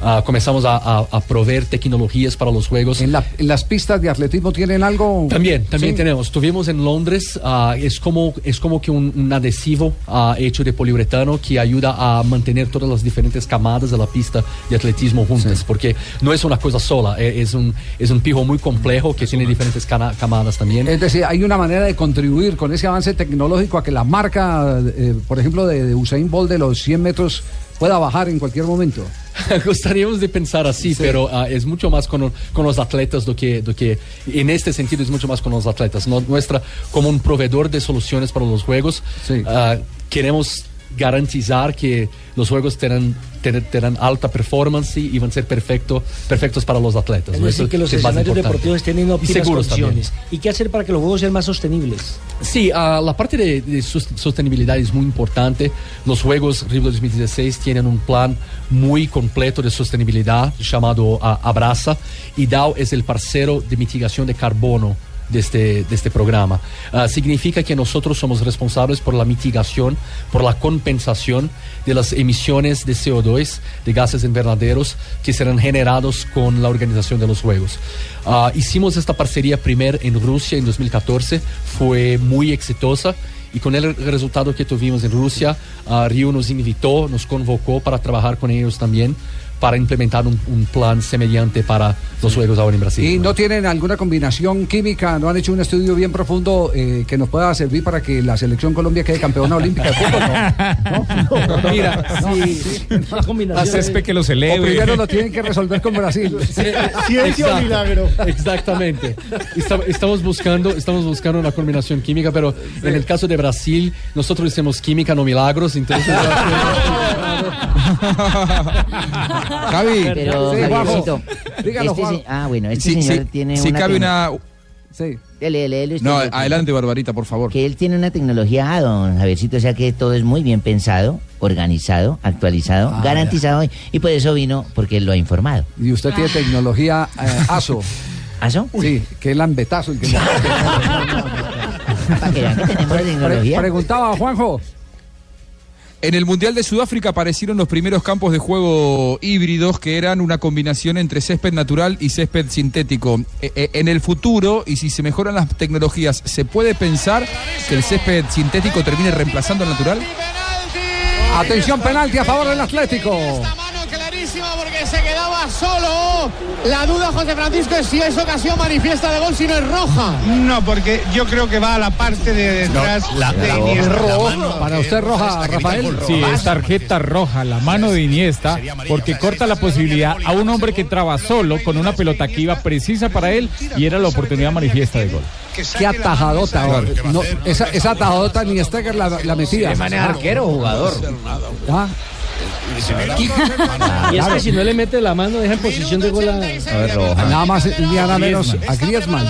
Ah, comenzamos a, a- a proveer tecnologías para los Juegos. ¿En, la- en las pistas de atletismo tienen algo? También, también Sí. tenemos. Tuvimos en Londres, ah, es, como, es como que un, un adhesivo ah, hecho de poliuretano que ayuda a mantener todas las diferentes camadas de la pista de atletismo juntas, porque no es una cosa sola, eh, es un, es un pijo muy complejo que tiene diferentes camadas también. Es decir, hay una manera de contribuir con ese avance tecnológico a que la marca, eh, por ejemplo, de, de Usain Bolt de los 100 metros pueda bajar en cualquier momento. *laughs* Gustaríamos de pensar así, pero ah, es mucho más con, con los atletas do que, do que, en este sentido es mucho más con los atletas. No- nuestra, como un proveedor de soluciones para los juegos, ah, queremos garantizar que los juegos tendrán, ten- tendrán alta performance y van a ser perfecto, perfectos para los atletas. Es ¿no? decir, Eso que los es escenarios deportivos estén en Y óptimas también. condiciones. ¿Y qué hacer para que los juegos sean más sostenibles? Sí, ah, la parte de, de sostenibilidad es muy importante. Los Juegos Rio 2016 tienen un plan muy completo de sostenibilidad llamado ah, Abraza y Dow es el parcero de mitigación de carbono de este, de este programa. Ah, significa que nosotros somos responsables por la mitigación, por la compensación de las emisiones de CO2, de gases invernaderos que serán generados con la organización de los Juegos. Ah, hicimos esta parcería primero en Rusia en 2014, fue muy exitosa. Y con el resultado que tuvimos en Rusia, ah, Río nos invitó, nos convocó para trabajar con ellos también, para implementar un, un plan semejante para los Juegos ahora en Brasil. ¿Y no tienen alguna combinación química? ¿No han hecho un estudio bien profundo eh, que nos pueda servir para que la selección Colombia quede campeona olímpica de fútbol? ¿No? ¿No? Mira, a Césped que lo O celebre. primero lo tienen que resolver con Brasil. Exacto, Exactamente. Esta- Estamos buscando, estamos buscando una combinación química, pero en el caso de Brasil, nosotros hacemos química, no milagros, entonces... *laughs* *laughs* Javi. Pero, Sí, Javiercito, Juanjo. Dígalo, este se- ah, bueno, este Sí, señor sí, tiene sí una... cabe una... Sí. Dele, dele, dele usted, No, adelante, Barbarita, por favor. Que él tiene una tecnología, don Javiercito, o sea que todo es muy bien pensado, organizado, actualizado, Ah, garantizado, y por eso vino, porque él lo ha informado. Y usted tiene tecnología eh, ASO. *laughs* ¿ASO? Sí, que es lambetazo. El que *laughs* Para que vean que tenemos tecnología. preguntaba Juanjo. En el Mundial de Sudáfrica aparecieron los primeros campos de juego híbridos que eran una combinación entre césped natural y césped sintético. E- e- en el futuro, y si se mejoran las tecnologías, ¿se puede pensar que el césped sintético termine reemplazando al natural? Atención, penalti a favor del Atlético. Se quedaba solo. La duda, José Francisco, es si es ocasión manifiesta de gol, si no es roja. No, porque yo creo que va a la parte de detrás de Iniesta. Para usted roja, Rafael. Sí, es tarjeta roja, la mano de Iniesta, porque corta la posibilidad a un hombre que traba solo con una pelota que iba precisa para él y era la oportunidad manifiesta de gol. Qué atajadota. No, esa, esa atajadota ni Steger la, la metía. ¿Le maneja arquero o jugador? Ah, Y es que si no le mete la mano, deja en posición de gol a. Nada más nada menos a Griezmann.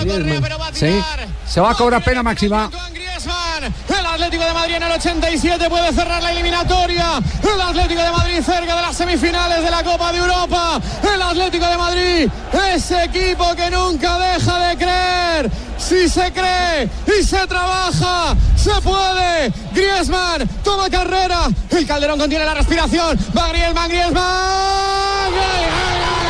Sí. Se va a cobrar pena máxima. El Atlético de Madrid en el 87 puede cerrar la eliminatoria. El Atlético de Madrid cerca de las semifinales de la Copa de Europa. El Atlético de Madrid, ese equipo que nunca deja de creer. Si se cree y se trabaja, se puede. Griezmann toma carrera. El Calderón contiene la respiración. Va Griezmann, Griezmann. ¡Gol,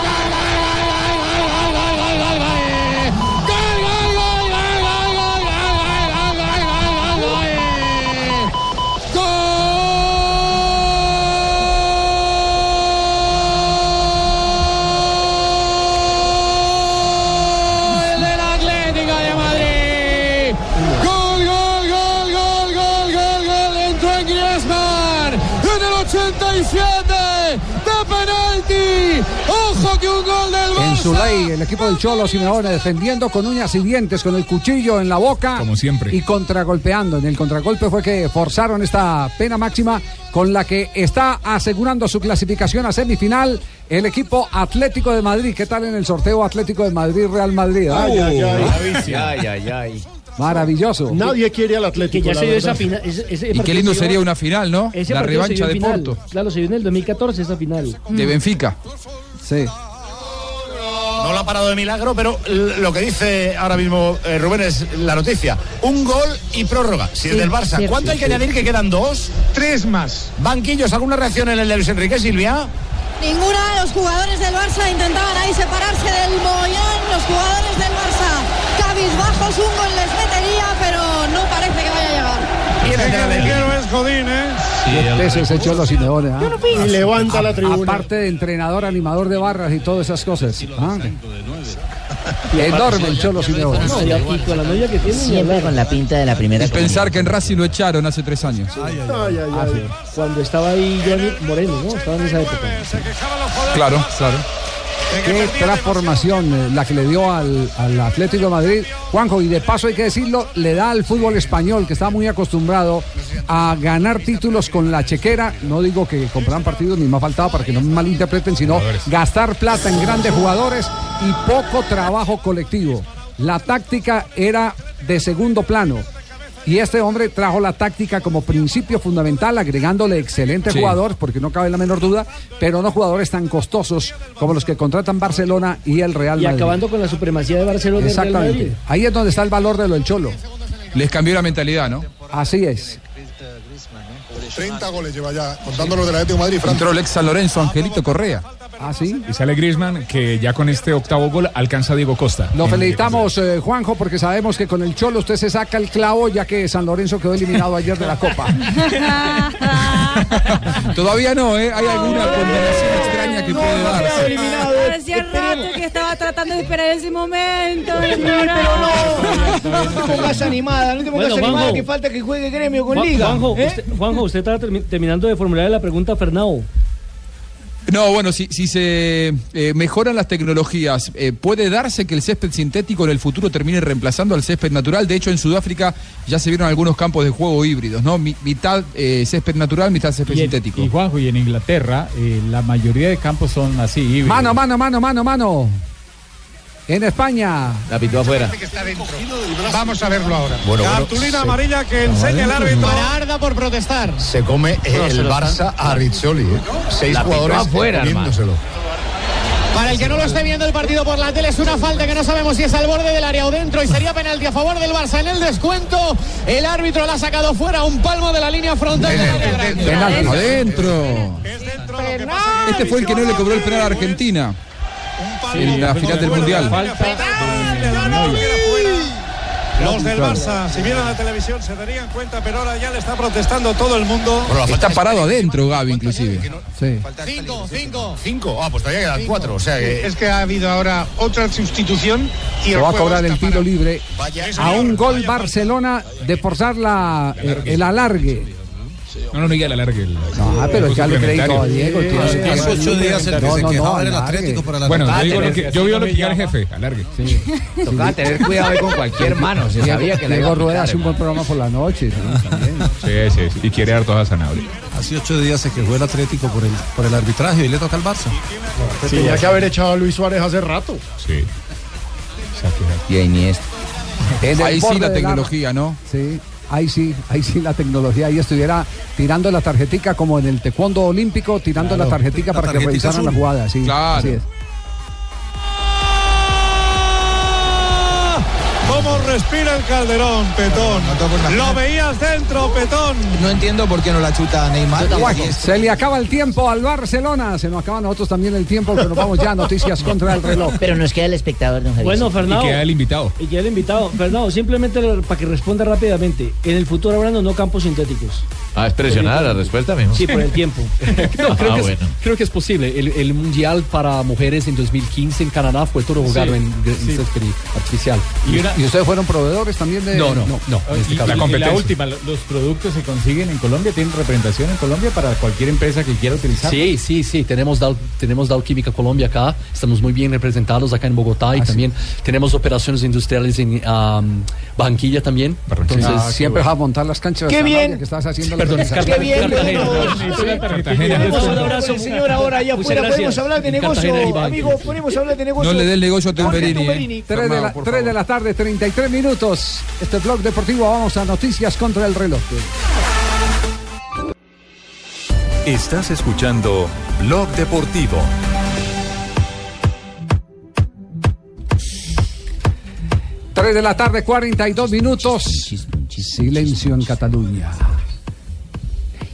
Ojo que un gol del En su ley, el equipo del Cholo Simeone defendiendo con uñas y dientes, con el cuchillo en la boca. Como siempre. Y contragolpeando. En el contragolpe fue que forzaron esta pena máxima con la que está asegurando su clasificación a semifinal el equipo Atlético de Madrid. ¿Qué tal en el sorteo Atlético de Madrid-Real Madrid? ah? Ay, ay, ay. Ay, ay, ay. Maravilloso. Nadie quiere al Atlético. Que ya la se dio esa verdad. final. ese- ese Y qué lindo se sería una final, ¿no? La revancha de final. Porto, Claro, se dio en el 2014 esa final. de Benfica. Sí. No lo ha parado de milagro, pero lo que dice ahora mismo eh, Rubén es la noticia. Un gol y prórroga. Si es Sí, del Barça. cierto. ¿Cuánto hay que Sí. añadir que quedan dos? Tres más. Banquillos, ¿alguna reacción en el de Luis Enrique, Silvia? Ninguna los jugadores del Barça intentaban ahí separarse del mogollón. Los jugadores del Barça cabizbajos, un gol les metería, pero no parece que vaya a llegar. El es Godín, ¿eh? Ese es el Cholo Simeone. ¿ah? Y levanta la A- tribuna. Aparte de entrenador, animador de barras y todas esas cosas. ¿ah? Enorme el Cholo Simeone. No, y aquí con la novia que tiene. Siempre con la pinta de la primera Y pensar que en Racing lo echaron hace tres años. Ay, ay, Ah, ay. sí. Cuando estaba ahí Johnny Moreno, ¿no? Estaba en esa época. Claro, claro. Qué transformación eh, la que le dio al, al Atlético de Madrid. Juanjo, y de paso hay que decirlo, le da al fútbol español, que está muy acostumbrado a ganar títulos con la chequera. No digo que compraran partidos, ni más faltaba para que no me malinterpreten, sino gastar plata en grandes jugadores y poco trabajo colectivo. La táctica era de segundo plano. Y este hombre trajo la táctica como principio fundamental, agregándole excelentes Sí. jugadores, porque no cabe la menor duda, pero no jugadores tan costosos como los que contratan Barcelona y el Real Y Madrid. acabando con la supremacía de Barcelona y Real Exactamente. Madrid. Ahí es donde está el valor de lo del Cholo. Les cambió la mentalidad, ¿no? Así es. 30 goles lleva ya, contando los del Atlético de Madrid. Entró el ex San Lorenzo, Angelito Correa. Ah, sí. Y sale Griezmann, que ya con este octavo gol alcanza a Diego Costa. Lo felicitamos, eh, Juanjo, porque sabemos que con el Cholo usted se saca el clavo, ya que San Lorenzo quedó eliminado ayer de la Copa. *laughs* Todavía no, ¿eh? Hay alguna combinación extraña que puede darse. Hacía rato que estaba tratando de esperar ese momento. No te pongas animada, no te pongas Bueno, animada, Juanjo. que falta que juegue gremio con Juan- Liga. Juanjo, ¿eh? usted, Juanjo, usted estaba termi- terminando de formular la pregunta a Fernao. No, bueno, si, si se eh, mejoran las tecnologías, eh, ¿puede darse que el césped sintético en el futuro termine reemplazando al césped natural? De hecho, en Sudáfrica ya se vieron algunos campos de juego híbridos, ¿no? Mi- mitad eh, césped natural, mitad césped Y, en- sintético. y Juanjo, y en Inglaterra eh, la mayoría de campos son así, híbridos. Mano, mano, mano, mano, mano. En España. La pitó afuera. Vamos a verlo ahora. Bueno, Cartulina amarilla que enseña el árbitro. Arda por protestar. Se come eh, el Barça a Rizzoli. ¿eh? Seis La jugadores eh, afuera, comiéndoselo. Para el que no lo esté viendo el partido por la tele, es una falta que no sabemos si es al borde del área o dentro y sería penalti a favor del Barça en el descuento. El árbitro la ha sacado fuera a un palmo de la línea frontal del área grande. Penal, adentro. Este fue el que no le cobró el penal a Argentina en la final del Mundial. Los del Barça, si vieran la televisión se darían cuenta, pero ahora ya le está protestando todo el mundo. Está parado adentro Gaby inclusive. Sí. Cinco, cinco. Cinco. Ah, pues todavía quedan cuatro. O sea que. Es que ha habido ahora otra sustitución y Se el va a cobrar el tiro libre Vaya, a un gol Barcelona de forzar la, el alargue. No, no, no, ya la largue. El, Ah, pero el ya le crédito. Diego. Hace que- ocho días el que No, se no, quejaba no, era el alargue. Atlético por Bueno, yo digo lo que- yo veo lo que quiere el jefe, alargue. Tocaba tener cuidado ahí con cualquier mano. Se sabía que la Diego Rueda hace un buen programa por la noche. sí. Sí, sí, sí. Y quiere dar todas a zanahoria. Hace ocho días se quejó el Atlético por el, por el arbitraje y le toca al Barça. Se tenía que haber echado a Luis Suárez hace rato. Sí. Y a Iniesta. Ahí sí la del tecnología, ¿no? Sí, ahí sí, ahí sí la tecnología. Ahí estuviera tirando la tarjetica como en el taekwondo olímpico, tirando Claro, la tarjetica la para que revisaran la jugada. Sí, Claro. así es. ¿Cómo respira el Calderón, Petón? Lo veías dentro, Petón. No entiendo por qué no la chuta Neymar. Se le acaba el tiempo al Barcelona, se nos acaba a nosotros también el tiempo, pero nos vamos ya, noticias contra el reloj. Pero nos queda el espectador, don Javier. Bueno, Fernando. Y queda el invitado. Y queda el invitado. Fernando, simplemente le- para que responda rápidamente. En el futuro habrán o no campos sintéticos. Ah, es presionada la respuesta, mijo. Sí, por el tiempo. *laughs* No, creo, Ah, que bueno. es, creo que es posible. El, el mundial para mujeres en 2015 en Canadá fue todo jugado Sí, en, en sí. artificial. ¿Y, y ¿Ustedes fueron proveedores también de.? No, no, no. Este la, última, los productos se consiguen en Colombia, tienen representación en Colombia para cualquier empresa que quiera utilizar. Sí, sí, sí. Tenemos Dow, tenemos Dow Química Colombia acá. Estamos muy bien representados acá en Bogotá y ah, también tenemos operaciones industriales en um, Barranquilla también. Entonces, ah, siempre bueno. vas a montar las canchas. Qué bien. Que estás haciendo Qué bien. Un señor, ahora allá afuera. Podemos hablar de negocio, amigo. Podemos hablar de negocio. No le dé el negocio ¿eh? de la tarde, 30 33 minutos. Este blog deportivo, vamos a noticias contra el reloj. Estás escuchando Blog Deportivo. Tres de la tarde, 42 minutos. Silencio en Cataluña.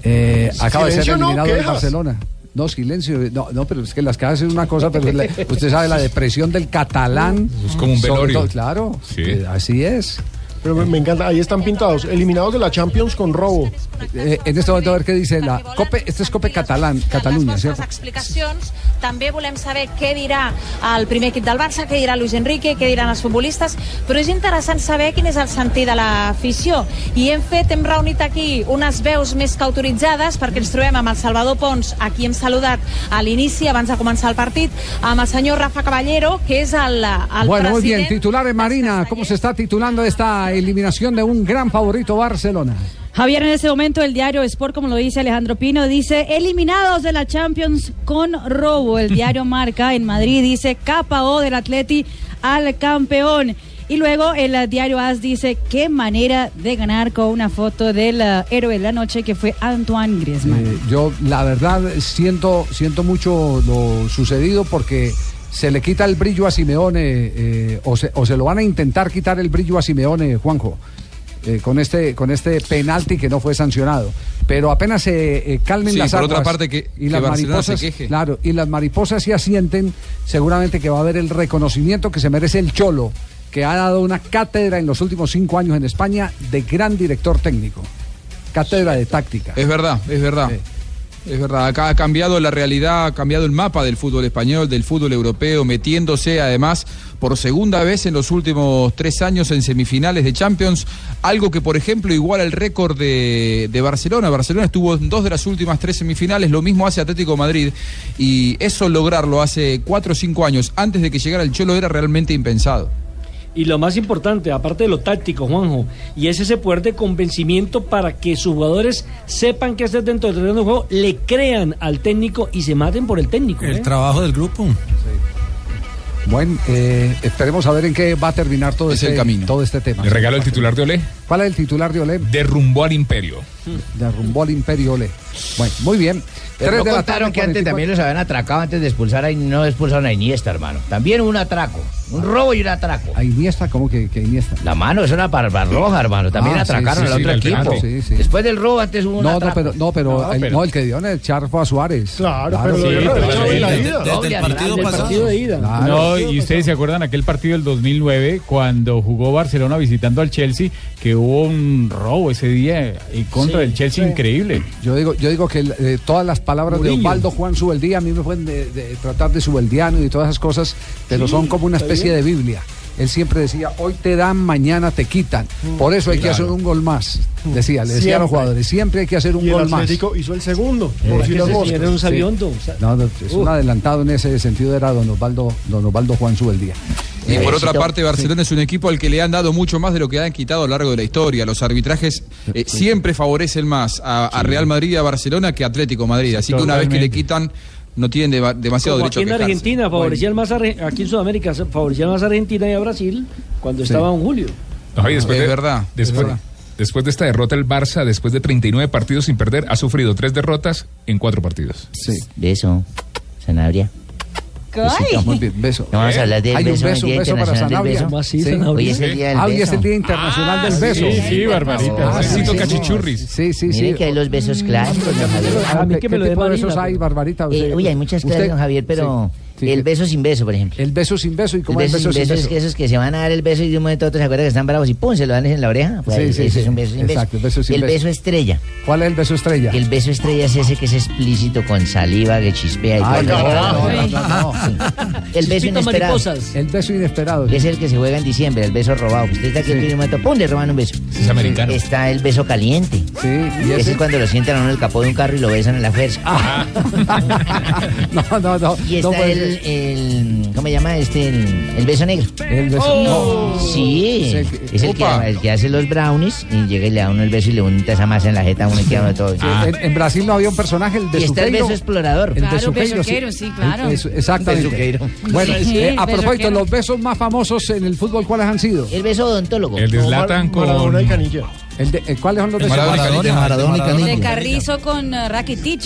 Eh, acaba de ser Silencio, no, eliminado el. Barcelona. No, silencio. No, no, pero es que las quejas es una cosa, pero la- usted sabe la depresión del catalán. Es como un velorio. todo- claro, Sí. eh, así es. Pero me, me encanta, ahí están pintados, eliminados de la Champions con robo. Eh, en este momento a ver qué dice la Cope, este es Cope Catalán, Catalunya, les ¿cierto? explicacions. També volem saber què dirà el primer equip del Barça, què dirà Luis Enrique, què diran els futbolistes, però és interessant saber quin és el sentir de l'afició. I hem fet, hem reunit aquí unes veus més que autoritzades perquè ens trobem amb el Salvador Pons, a qui hem saludat a l'inici, abans de començar el partit, amb el senyor Rafa Caballero, que és el, el Bueno, muy bien. president Titulares Marina, ¿cómo se está titulando esta eliminación de un gran favorito Barcelona? Javier, en ese momento el diario Sport, como lo dice Alejandro Pino, dice eliminados de la Champions con robo. El diario Marca en Madrid dice KO del Atleti al campeón. Y luego el diario AS dice qué manera de ganar con una foto del eh, héroe de la noche que fue Antoine Griezmann. Eh, yo, la verdad, siento, siento mucho lo sucedido porque se le quita el brillo a Simeone eh, o, se, o se lo van a intentar quitar el brillo a Simeone, Juanjo. eh, con este con este penalti que no fue sancionado pero apenas se eh, calmen Sí, las por aguas otra parte que- y que las Barcelona mariposas queje. claro y las mariposas se asienten seguramente que va a haber el reconocimiento que se merece el cholo que ha dado una cátedra en los últimos cinco años en España de gran director técnico cátedra de táctica Es verdad, es verdad. Es verdad, acá ha cambiado la realidad, ha cambiado el mapa del fútbol español, del fútbol europeo, metiéndose además por segunda vez en los últimos tres años en semifinales de Champions, algo que por ejemplo iguala el récord de, Barcelona. Barcelona estuvo en dos de las últimas tres semifinales, lo mismo hace Atlético Madrid, y eso lograrlo hace cuatro o cinco años, antes de que llegara el Cholo, era realmente impensado. Y lo más importante, aparte de lo táctico, Juanjo, y es ese poder de convencimiento para que sus jugadores sepan que hacer dentro del terreno de juego, le crean al técnico y se maten por el técnico. El ¿eh? trabajo del grupo. Bueno, eh, esperemos a ver en qué va a terminar todo, Es este, el camino. todo este tema. Le regalo el titular de Olé. ¿Cuál es el titular de Olé? Derrumbó al imperio. Derrumbó al imperio Olé. Bueno, muy bien. Pero no de contaron tarde, que antes 44. también los habían atracado antes de expulsar a no expulsaron a Iniesta, hermano. También un atraco, un robo y un atraco. A Iniesta, ¿cómo que, que Iniesta? La mano es una barba roja, hermano. También Ah, atracaron sí, al sí, otro el equipo. penalti. Sí, sí. Después del robo antes hubo un No, no, atraco. pero, no, pero, No, el, pero- no, el que dio en el char fue a Suárez. Claro, pero lo dejaron echado en la ida. Desde el partido pasado. de ida. No, y ustedes se acuerdan aquel partido del 2009 cuando jugó Barcelona visitando al Chelsea, que hubo un robo ese día en contra Sí, del Chelsea sí. increíble. Yo digo, yo digo que eh, todas las palabras de. Osvaldo Juan Subeldía a mí me pueden de, de tratar de subeldiano y todas esas cosas, pero Sí, son como una especie de Biblia. Él siempre decía, hoy te dan, mañana te quitan. Por eso hay que hacer un gol más. Decía, le decía a los jugadores, siempre hay que hacer un Y el gol más. Atlético hizo el segundo. Eh, por si un sabiondo, No, no, es un adelantado en ese sentido era don Osvaldo, don Osvaldo Juan Subeldía. Y por Eh, otra parte, Barcelona es un equipo al que le han dado mucho más de lo que han quitado a lo largo de la historia. Los arbitrajes eh, siempre favorecen más a, a Real Madrid y a Barcelona que a Atlético Madrid. Así que una vez que le quitan, no tienen deba- demasiado Como derecho aquí a en. Argentina favorecían más a aquí en Sudamérica favorecían más a Argentina y a Brasil cuando estaba en Julio. No, y después Es de, verdad, es Después, verdad. después de esta derrota, el Barça, después de 39 partidos sin perder, ha sufrido tres derrotas en cuatro partidos. Sí. Beso, Sanabria. Besito, muy bien, beso. No vamos a hablar del Hay un beso, beso, el un Día beso para Internacional del Sanabria. Beso. Sí. Hoy es el Día del Ah, hoy es Beso. el Día Internacional del Beso. sí, sí, Barbarita. Ah, Sí, sí, sí, sí, cachichurris. Sí, sí, sí. Mire que hay los besos clásicos, don Javier. Ah, ¿Qué, qué tipo de besos hay, Barbarita? Eh, uy, hay muchas clases, usted- don Javier, pero Sí, el beso sin beso, por ejemplo. El beso sin beso y El cómo es beso, el beso sin sin beso es que esos que se van a dar el beso y de un momento a otro se acuerdan que están bravos y pum, se lo dan en la oreja. Pues Sí, ahí, sí, ese sí. es un beso sin beso. Exacto, el beso sin el beso. beso estrella. ¿Cuál es el beso estrella? El beso estrella es ese que es explícito con saliva que chispea y Ay, todo. no, no, no, no, no. El beso inesperado. mariposas. El beso inesperado. Es el que se juega en diciembre, el beso robado. Usted está aquí Sí. en un momento, ¡pum! le roban un beso. Es americano. Está el beso caliente. Sí, y Ese ese. es cuando lo sientan a uno en el capó de un carro y lo besan en la fuerza. *laughs* No, no, no. Y está puede el, el- ¿cómo se llama este? El, el beso negro. El beso. Oh. no. Sí, que- es el que, el hace los brownies y llega y le da uno el beso y le unta esa masa en la jeta a uno y queda uno todo. Sí, en, en Brasil no había un personaje, el Y está el beso explorador. El Claro, besuqueiro, besuqueiro, sí, claro. El- exactamente. Besuqueiro. Bueno, Sí, eh, a propósito, los besos más famosos en el fútbol, ¿cuáles han sido? El beso odontólogo. El de Zlatan Maradona con... y Canilla. El de- eh, ¿Cuáles son los besos? Maradona y Maradona, Canilla. Maradona y De. Carrizo con eh, Rakitic.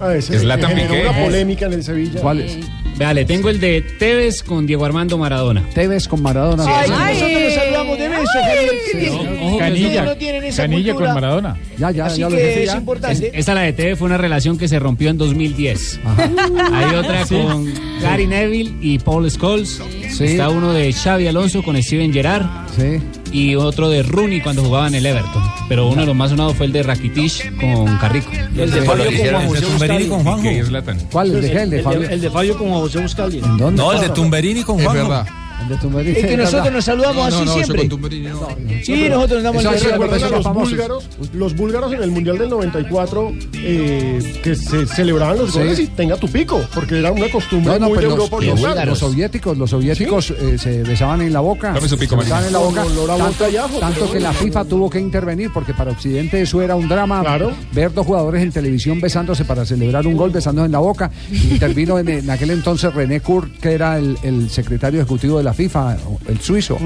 Ah, ese Zlatan que generó Piqué. una polémica en el Sevilla. ¿Cuáles? Vea, le tengo el de Tevez con Diego Armando Maradona. Tevez con Maradona. Ay, Ay. nosotros nos saludamos de beso, Javier. Ojo Canilla, no tienen esa Canilla con. Maradona. Ya, ya, Así ya lo que dije es ya. importante. Esa la de Tevez fue una relación que se rompió en 2010. Hay otra con Gary Neville y Paul Scholes. Sí. Está uno de Xavi Alonso con Steven Gerrard Sí. Y otro de Rooney cuando jugaba en el Everton. Pero uno de los más sonados fue el de Rakitic con Carrico. El de Fabio con Juan José Tumberini con. Juanjo. ¿Cuál? ¿El de? ¿El de El Fabio? de, el de Fabio con Juan José Buscali. ¿En dónde? No, el de Tumberini con Es Juanjo. verdad. De Tumberini. Es que *laughs* nosotros nos saludamos No, así no, no, yo siempre. con Tumberini no. Sí, nosotros nos damos el es beso. cierto. ¿Recuerdan a besos los famosos. búlgaros? Los búlgaros en el Mundial del 94 eh, que se celebraban los Sí. goles y tenga tu pico, porque era una costumbre No, no, muy de pero Europa los, los, Oriental. los soviéticos, los soviéticos eh, se besaban en la boca. Dame su pico, se besaban en la boca. olor a Tanto, vodka y ajo, tanto que la. FIFA tuvo que intervenir porque para Occidente eso era un drama. Claro. Ver dos jugadores en televisión besándose para celebrar un gol, besándose en la boca. Intervino en, en aquel entonces René Kurt, que era el, el secretario ejecutivo de la FIFA, el suizo,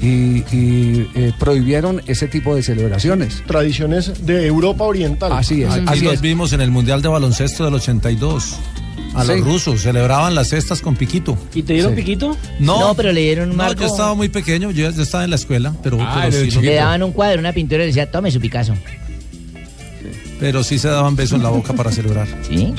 y, y, eh, prohibieron ese tipo de celebraciones. Tradiciones de Europa Oriental. Así es, Aquí así los es. vimos en el Mundial de Baloncesto del 82. A Sí. los rusos celebraban las cestas con piquito. ¿Y te dieron Sí. piquito? No, No, pero le dieron un no, marco. yo estaba muy pequeño, yo estaba en la escuela, pero, Ah, pero, sí, Le daban un cuadro, una pintura y le decía, tome su Picasso. pero sí se daban besos en la boca para celebrar. ¿Sí?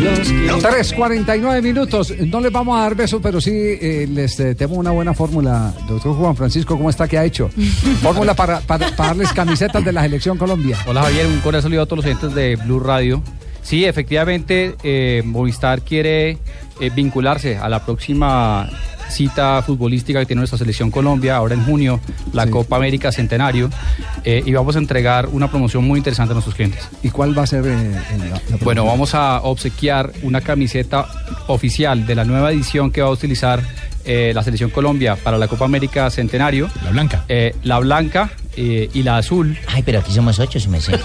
3.49 minutos. No les vamos a dar besos, pero sí eh, les eh, tengo una buena fórmula. Doctor Juan Francisco, ¿cómo está? ¿Qué ha hecho? *laughs* Fórmula para, para, para darles camisetas de la selección Colombia. Hola Javier, un cordial saludo a todos los oyentes de Blue Radio. Sí, efectivamente, eh, Movistar quiere eh, vincularse a la próxima cita futbolística que tiene nuestra selección Colombia, ahora en junio, la Copa América Centenario, eh, y vamos a entregar una promoción muy interesante a nuestros clientes. ¿Y cuál va a ser eh, la, la Bueno, vamos a obsequiar una camiseta oficial de la nueva edición que va a utilizar eh, la Selección Colombia para la Copa América Centenario. La blanca. Eh, la blanca, eh, y la azul. Ay, pero aquí somos ocho, si me sé. *laughs*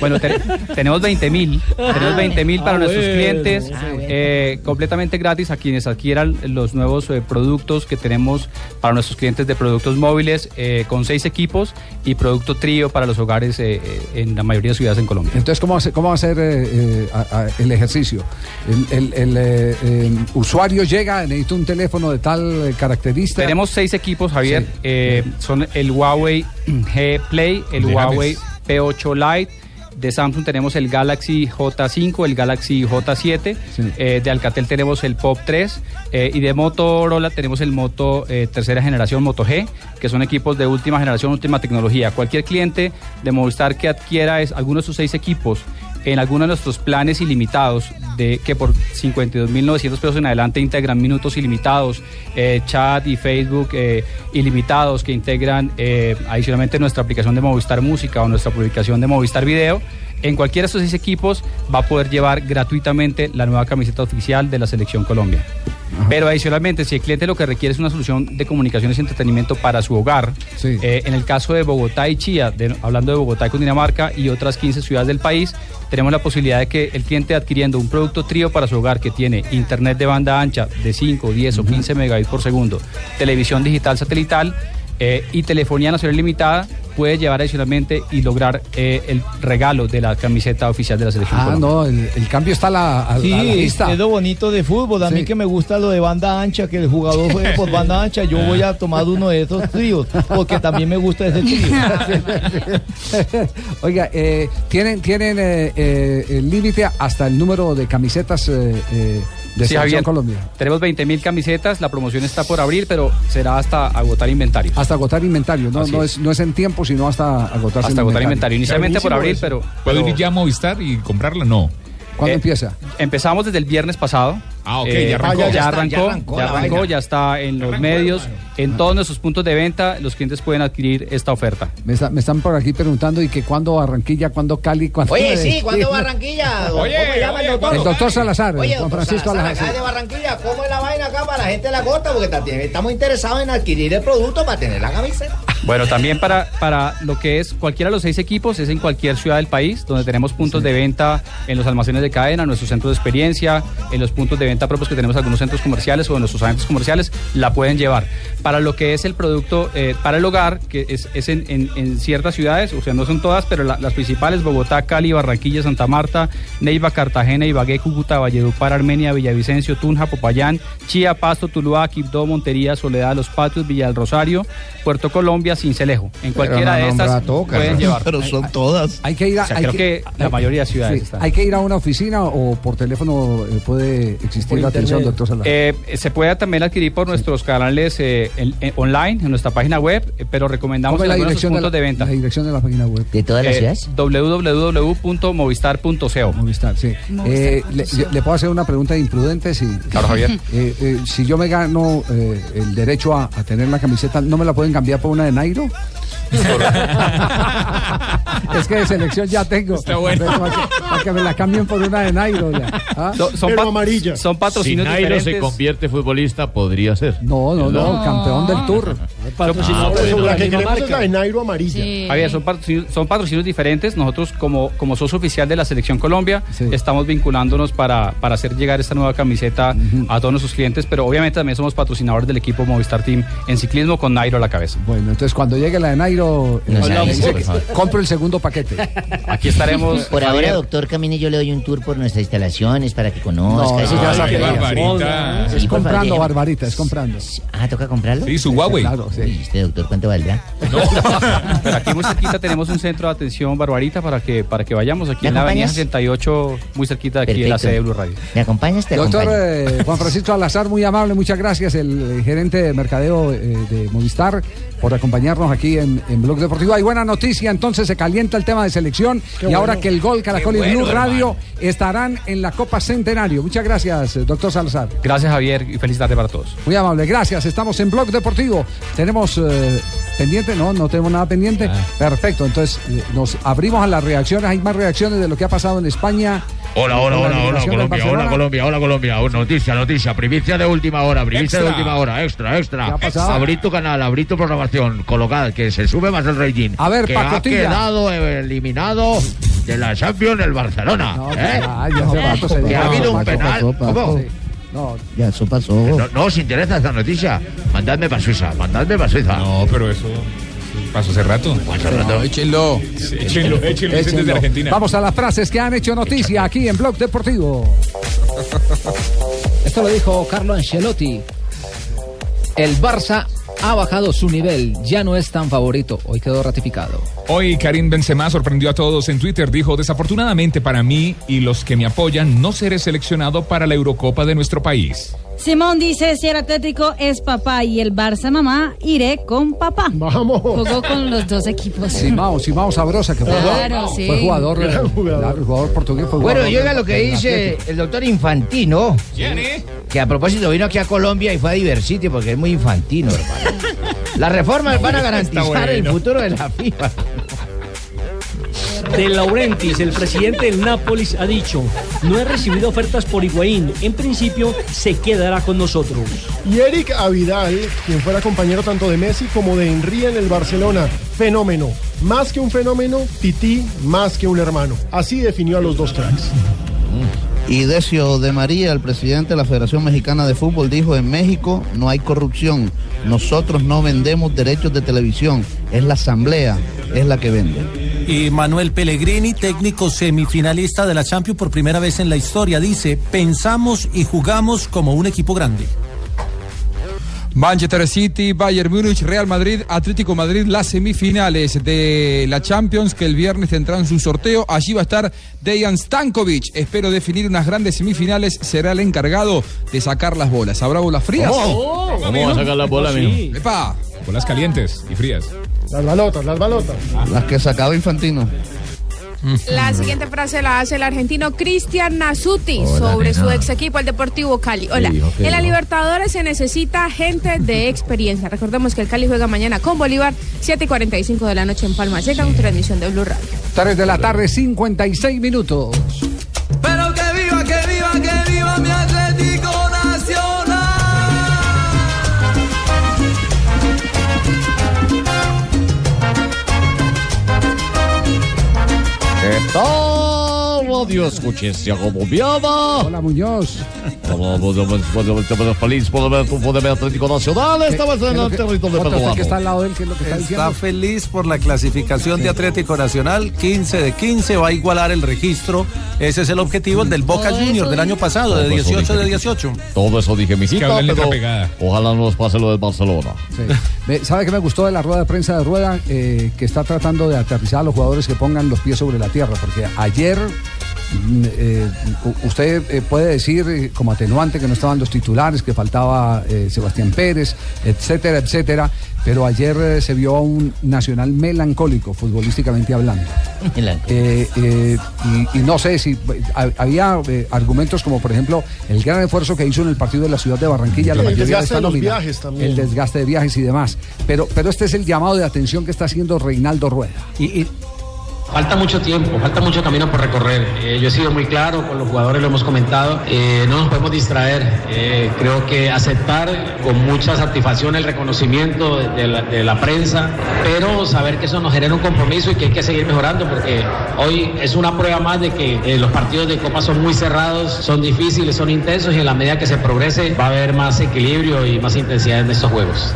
Bueno, te- tenemos 20 mil. Tenemos 20 mil para Ah, nuestros bueno. clientes, Ah, bueno. eh, completamente gratis a quienes adquieran los nuevos eh, productos que tenemos para nuestros clientes de productos móviles, eh, con seis equipos y producto trío para los hogares eh, eh, en la mayoría de ciudades en Colombia. Entonces, ¿cómo va a ser, cómo va a ser eh, eh, a- a- el ejercicio? El, el- el, eh, eh, usuario llega, necesita un teléfono de tal característica. Tenemos seis equipos, Javier. Eh, son el Huawei *clears throat* G Play, el Huawei games. P8 Lite. De Samsung tenemos el Galaxy J5, el Galaxy J7. Eh, de Alcatel tenemos el Pop 3. eh, y de Motorola tenemos el Moto eh, tercera generación, Moto G, que son equipos de última generación, última tecnología. Cualquier cliente de Movistar que adquiera es, alguno de sus seis equipos en alguno de nuestros planes ilimitados, de que por 52.900 pesos en adelante integran minutos ilimitados, eh, chat y Facebook eh, ilimitados, que integran eh, adicionalmente nuestra aplicación de Movistar Música o nuestra publicación de Movistar Video. En cualquiera de estos seis equipos va a poder llevar gratuitamente la nueva camiseta oficial de la Selección Colombia. Pero adicionalmente, si el cliente lo que requiere es una solución de comunicaciones y entretenimiento para su hogar, eh, en el caso de Bogotá y Chía, de- hablando de Bogotá y Cundinamarca y otras 15 ciudades del país, tenemos la posibilidad de que el cliente adquiriendo un producto trío para su hogar que tiene internet de banda ancha de 5, 10 o 15 megabits por segundo, televisión digital satelital eh, y telefonía nacional limitada, puede llevar adicionalmente y lograr eh, el regalo de la camiseta oficial de la selección. Ah, Colombia. no, el, el cambio está a la, a, a Sí, la es vista. lo bonito de fútbol. A mí que me gusta lo de banda ancha, que el jugador juegue por banda ancha. Yo voy a tomar uno de esos tríos, porque también me gusta ese trío. *laughs* Oiga, eh, tienen, tienen eh, eh, el límite hasta el número de camisetas eh, eh, de Sí, Javier, Colombia. Tenemos 20 mil camisetas, la promoción está por abrir, pero será hasta agotar inventario. Hasta agotar inventario, no, no, es. es, no es en tiempo, sino hasta agotarse Hasta agotar inventario. Inicialmente por abril, pero... ¿Puedo pero- ir ya a Movistar y comprarla? No. ¿Cuándo Eh, empieza? Empezamos desde el viernes pasado. Ah, ok, Eh, ya arrancó. ya, arrancó, ya ya arrancó ya está en los medios, en todos nuestros puntos de venta, los clientes pueden adquirir esta oferta. Me, está- me están por aquí preguntando y que cuándo Barranquilla, cuándo Cali, cuándo... Oye, sí, ¿cuándo *laughs* Barranquilla? ¿Cómo se llama el doctor? El doctor Salazar, Oye, doctor Francisco Salazar, Salazar. de Barranquilla, ¿cómo es la vaina acá para la gente de la costa? Porque también estamos interesados en adquirir el producto para tener la camiseta. Bueno, también para, para lo que es cualquiera de los seis equipos, es en cualquier ciudad del país, donde tenemos puntos de venta en los almacenes de cadena, en nuestros centros de experiencia, en los puntos de venta propios que tenemos en algunos centros comerciales o en nuestros agentes comerciales, la pueden llevar. Para lo que es el producto eh, para el hogar, que es, es en, en- en ciertas ciudades, o sea, no son todas, pero la- las principales, Bogotá, Cali, Barranquilla, Santa Marta, Neiva, Cartagena, Ibagué, Cúcuta, Valledupar, Armenia, Villavicencio, Tunja, Popayán, Chía, Pasto, Tuluá, Quibdó, Montería, Soledad, Los Patios, Villa del Rosario, Puerto Colombia, Cincelejo. En cualquiera de estas pueden llevar. Pero son todas. Hay que ir a, O sea, hay creo que la mayoría de ciudades sí, están. Hay que ir a una oficina o por teléfono eh, puede existir la atención, doctor Salazar. Eh, se puede también adquirir por nuestros canales eh, en- en- online, en nuestra página web, eh, pero recomendamos ¿Cómo es en la dirección de la, de, venta. la dirección de la página web? ¿De todas Eh, www.movistar.co. Movistar, sí. Eh, le, le puedo hacer una pregunta imprudente? Si, Claro, Javier. *laughs* Eh, eh, si yo me gano eh, el derecho a, a tener la camiseta, ¿no me la pueden cambiar por una de Nairo? *laughs* es que de selección ya tengo. Está bueno. Para que, para que me la cambien por una de Nairo. ya. ¿Ah? So- son, pa- son Si Nairo se convierte futbolista, podría ser. No, no, no, campeón del Tour. *laughs* Patrocinador Por de que queremos es la Nairo amarilla. Javier, son patrocinios, son patrocinios diferentes. Nosotros, como, como socio oficial de la Selección Colombia, estamos vinculándonos para, para hacer llegar esta nueva camiseta a todos nuestros clientes, pero obviamente también somos patrocinadores del equipo Movistar Team en ciclismo con Nairo a la cabeza. Bueno, entonces cuando llegue la de Nairo, eh, compro el segundo paquete. Aquí estaremos. Por ahora, doctor Camine, yo le doy un tour por nuestras instalaciones para que conozca. Eso ya Barbarita. Es comprando. Barbarita, es comprando. Ah, ¿toca comprarlo? Sí, su Huawei. Claro, sí. Uy, este doctor, ¿cuánto valdrá? *laughs* Pero aquí muy cerquita tenemos un centro de atención Barbarita para que, para que vayamos aquí ¿Me en la avenida acompañas? 68, muy cerquita de aquí de la sede de Blue Radio. ¿Me acompañas? Te Doctor eh, Juan Francisco Alazar, muy amable, muchas gracias, el gerente de mercadeo eh, de Movistar, por acompañarnos aquí en, en Blog Deportivo. Hay buena noticia, entonces se calienta el tema de selección Qué y ahora bueno. que el Gol, Caracol Qué y Blue bueno, Radio estarán en la Copa Centenario. Muchas gracias, doctor Salazar. Gracias Javier y feliz tarde para todos. Muy amable, gracias. Estamos en Blog Deportivo. Tenemos eh, pendiente, no, no tenemos nada pendiente. Perfecto, entonces eh, nos abrimos a las reacciones. Hay más reacciones de lo que ha pasado en España Hola, hola, hola, hola, Colombia, hola. Colombia, hola, Colombia. Oh, Noticia, noticia, primicia de última hora, primicia de última hora, extra, extra. Abrí tu canal, abrí tu programación, colocad, que se sube más el rating. A ver, que Pacotilla. ha quedado eliminado de la Champions el Barcelona. ¿eh? que ha habido un Paco, penal. Paco, Paco. ¿Cómo? Sí. No, Ya, eso pasó. No, no os interesa esta noticia. Mandadme para Suiza, mandadme para Suiza. No, pero eso pasó hace rato. Hace rato. échenlo. échenlo, échenlo, desde. Argentina. Vamos a las frases que han hecho noticia aquí en Blog Deportivo. *laughs* Esto lo dijo Carlo Ancelotti. El Barça ha bajado su nivel, ya no es tan favorito. Hoy quedó ratificado. Hoy Karim Benzema sorprendió a todos en Twitter. Dijo, desafortunadamente para mí y los que me apoyan, no seré seleccionado para la Eurocopa de nuestro país. Simón dice, si el Atlético es papá y el Barça mamá, iré con papá. Vamos. Jugó con los dos equipos. Simao, Simao Sabrosa, que fue, Claro, fue sí. jugador, eh, Gran jugador. claro, el jugador portugués. Fue Bueno, jugador llega lo que dice Atlético. el doctor Infantino. Que a propósito vino aquí a Colombia y fue a Diversity porque es muy infantino, hermano. *laughs* Las reformas van a garantizar el futuro de la FIFA. De Laurentiis, el presidente del Nápoles, ha dicho, no he recibido ofertas por Higuaín. En principio, se quedará con nosotros. Y Eric Avidal, quien fuera compañero tanto de Messi como de Henry en el Barcelona, fenómeno. Más que un fenómeno, Tití más que un hermano. Así definió a los dos cracks. Y Decio de María, el presidente de la Federación Mexicana de Fútbol, dijo, en México no hay corrupción, nosotros no vendemos derechos de televisión, es la asamblea, es la que vende. Y Manuel Pellegrini, técnico semifinalista de la Champions por primera vez en la historia, dice, pensamos y jugamos como un equipo grande. Manchester City, Bayern Múnich, Real Madrid, Atlético Madrid, las semifinales de la Champions que el viernes tendrán su sorteo. Allí va a estar Dejan Stankovic. Espero definir unas grandes semifinales. Será el encargado de sacar las bolas. ¿Habrá bolas frías? ¿Cómo? ¿Cómo va a sacar las bolas, mijo? ¡Epa! Bolas calientes y frías. Las balotas, las balotas. Las que sacaba Infantino. La siguiente frase la hace el argentino Cristian Nasuti Hola, sobre su ex equipo, el Deportivo Cali. Hola, ¿Qué dijo? ¿Qué en la? Libertadores se necesita gente de experiencia. Recordemos que el Cali juega mañana con Bolívar, 7 y 45 de la noche en Palma Seca, con transmisión de Blue Radio. 3 de la tarde, 56 minutos. Pero que ¿Qué tal, radio escuchencia colombiana? Hola, Muñoz. Feliz por ver triunfo de Atlético Nacional. Esta vez en el territorio peruano. que está al lado de él, ¿qué es lo que está diciendo? Está feliz por la clasificación de Atlético Nacional, 15 de 15, va a igualar el registro. Ese es el objetivo, el del Boca Junior del año pasado, de Todo eso 18 de dije. 18. Todo eso dije, mi pero pegada. ojalá no nos pase lo del Barcelona. Sí. ¿Sabe qué me gustó de la rueda de prensa de Rueda? Eh, que está tratando de aterrizar a los jugadores que pongan los pies sobre la tierra, porque ayer eh, u- usted eh, puede decir eh, como atenuante que no estaban los titulares, que faltaba eh, Sebastián Pérez, etcétera, etcétera, pero ayer eh, se vio a un nacional melancólico, futbolísticamente hablando. Eh, eh, y, y no sé si ha- había eh, argumentos como, por ejemplo, el gran esfuerzo que hizo en el partido de la ciudad de Barranquilla, la El mayoría de desgaste esta de nómina, viajes también. el desgaste de viajes y demás. Pero, pero este es el llamado de atención que está haciendo Reinaldo Rueda. Y, Falta mucho tiempo, falta mucho camino por recorrer. Eh, yo he sido muy claro, con los jugadores lo hemos comentado, eh, no nos podemos distraer. Eh, creo que aceptar con mucha satisfacción el reconocimiento de, la, prensa, pero saber que eso nos genera un compromiso y que hay que seguir mejorando porque hoy es una prueba más de que los partidos de Copa son muy cerrados, son difíciles, son intensos y en la medida que se progrese va a haber más equilibrio y más intensidad en estos juegos.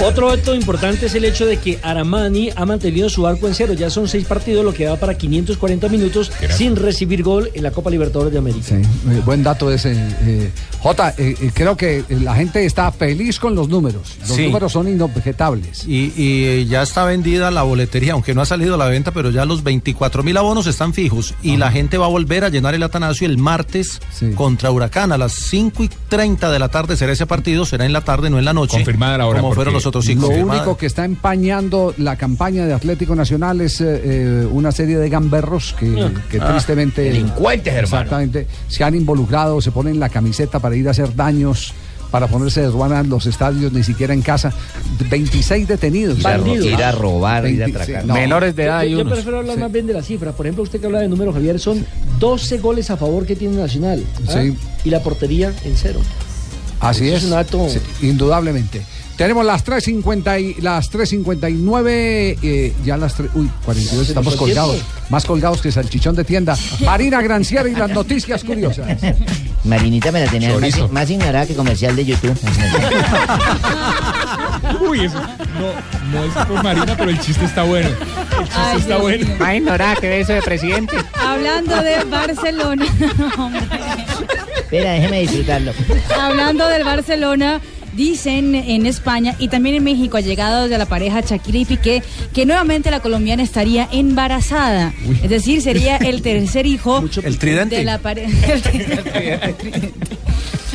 Otro hecho importante es el hecho de que Aramani ha mantenido su arco en cero. Ya son seis partidos, lo que da para 540 minutos sin recibir gol en la Copa Libertadores de América. Sí, eh, buen dato ese. eh, Jota, eh, eh, creo que la gente está feliz con los números. Los Sí. números son inobjetables. Y, y ya está vendida la boletería, aunque no ha salido a la venta, pero ya los 24 mil abonos están fijos. Y la gente va a volver a llenar el Atanasio el martes contra Huracán. A las 5 y 30 de la tarde será ese partido, será en la tarde, no en la noche. Confirmada la hora, Como porque fueron los otros cinco. Lo único que está empañando la campaña de Atlético Nacional es eh, eh, una serie de gamberros que, que Ah, tristemente. delincuentes, hermano. Exactamente. Se han involucrado, se ponen la camiseta para ir a hacer daños. para ponerse de ruana en los estadios, ni siquiera en casa. 26 detenidos. Ir a ro- ir a robar, ir a 26, atracar. no. Menores de edad Yo, yo prefiero hablar Sí. más bien de la cifra. Por ejemplo, usted que habla de número, Javier, son 12 goles a favor que tiene Nacional. ¿ah? Sí. Y la portería en cero. Así Eso es. es un acto- Sí, indudablemente. Tenemos las 3.50 y las 3.59, eh, ya las 3, uy, 42, estamos colgados, más colgados que salchichón de tienda. *laughs* Marina Granciera y las noticias curiosas. *laughs* Marinita me la tenía más, más ignorada que comercial de YouTube. *laughs* Uy, eso. No, no es por Marina, pero el chiste está bueno. El chiste Ay, está Dios bueno. mío. Ay, Nora, qué beso de presidente. Hablando de Barcelona. Espera, déjeme disfrutarlo. Hablando del Barcelona, dicen en España y también en México, allegados de la pareja Shakira y Piqué, que nuevamente la colombiana estaría embarazada. Es decir, sería el tercer hijo El tridente. de la pareja. *laughs*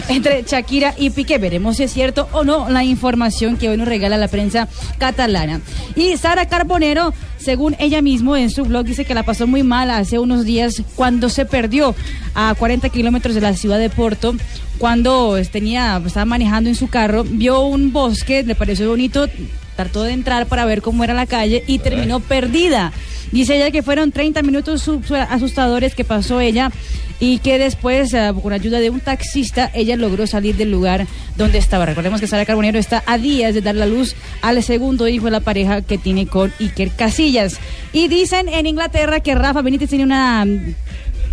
Entre Shakira y Piqué, veremos si es cierto o no la información que hoy nos regala la prensa catalana. Y Sara Carbonero, según ella mismo en su blog, dice que la pasó muy mal hace unos días cuando se perdió a 40 kilómetros de la ciudad de Porto. Cuando tenía, estaba manejando en su carro, vio un bosque, le pareció bonito, trató de entrar para ver cómo era la calle y terminó perdida. Dice ella que fueron 30 minutos su- su- asustadores que pasó ella y que después, eh, con ayuda de un taxista, ella logró salir del lugar donde estaba. Recordemos que Sara Carbonero está a días de dar la luz al segundo hijo de la pareja que tiene con Iker Casillas. Y dicen en Inglaterra que Rafa Benítez tiene una mm,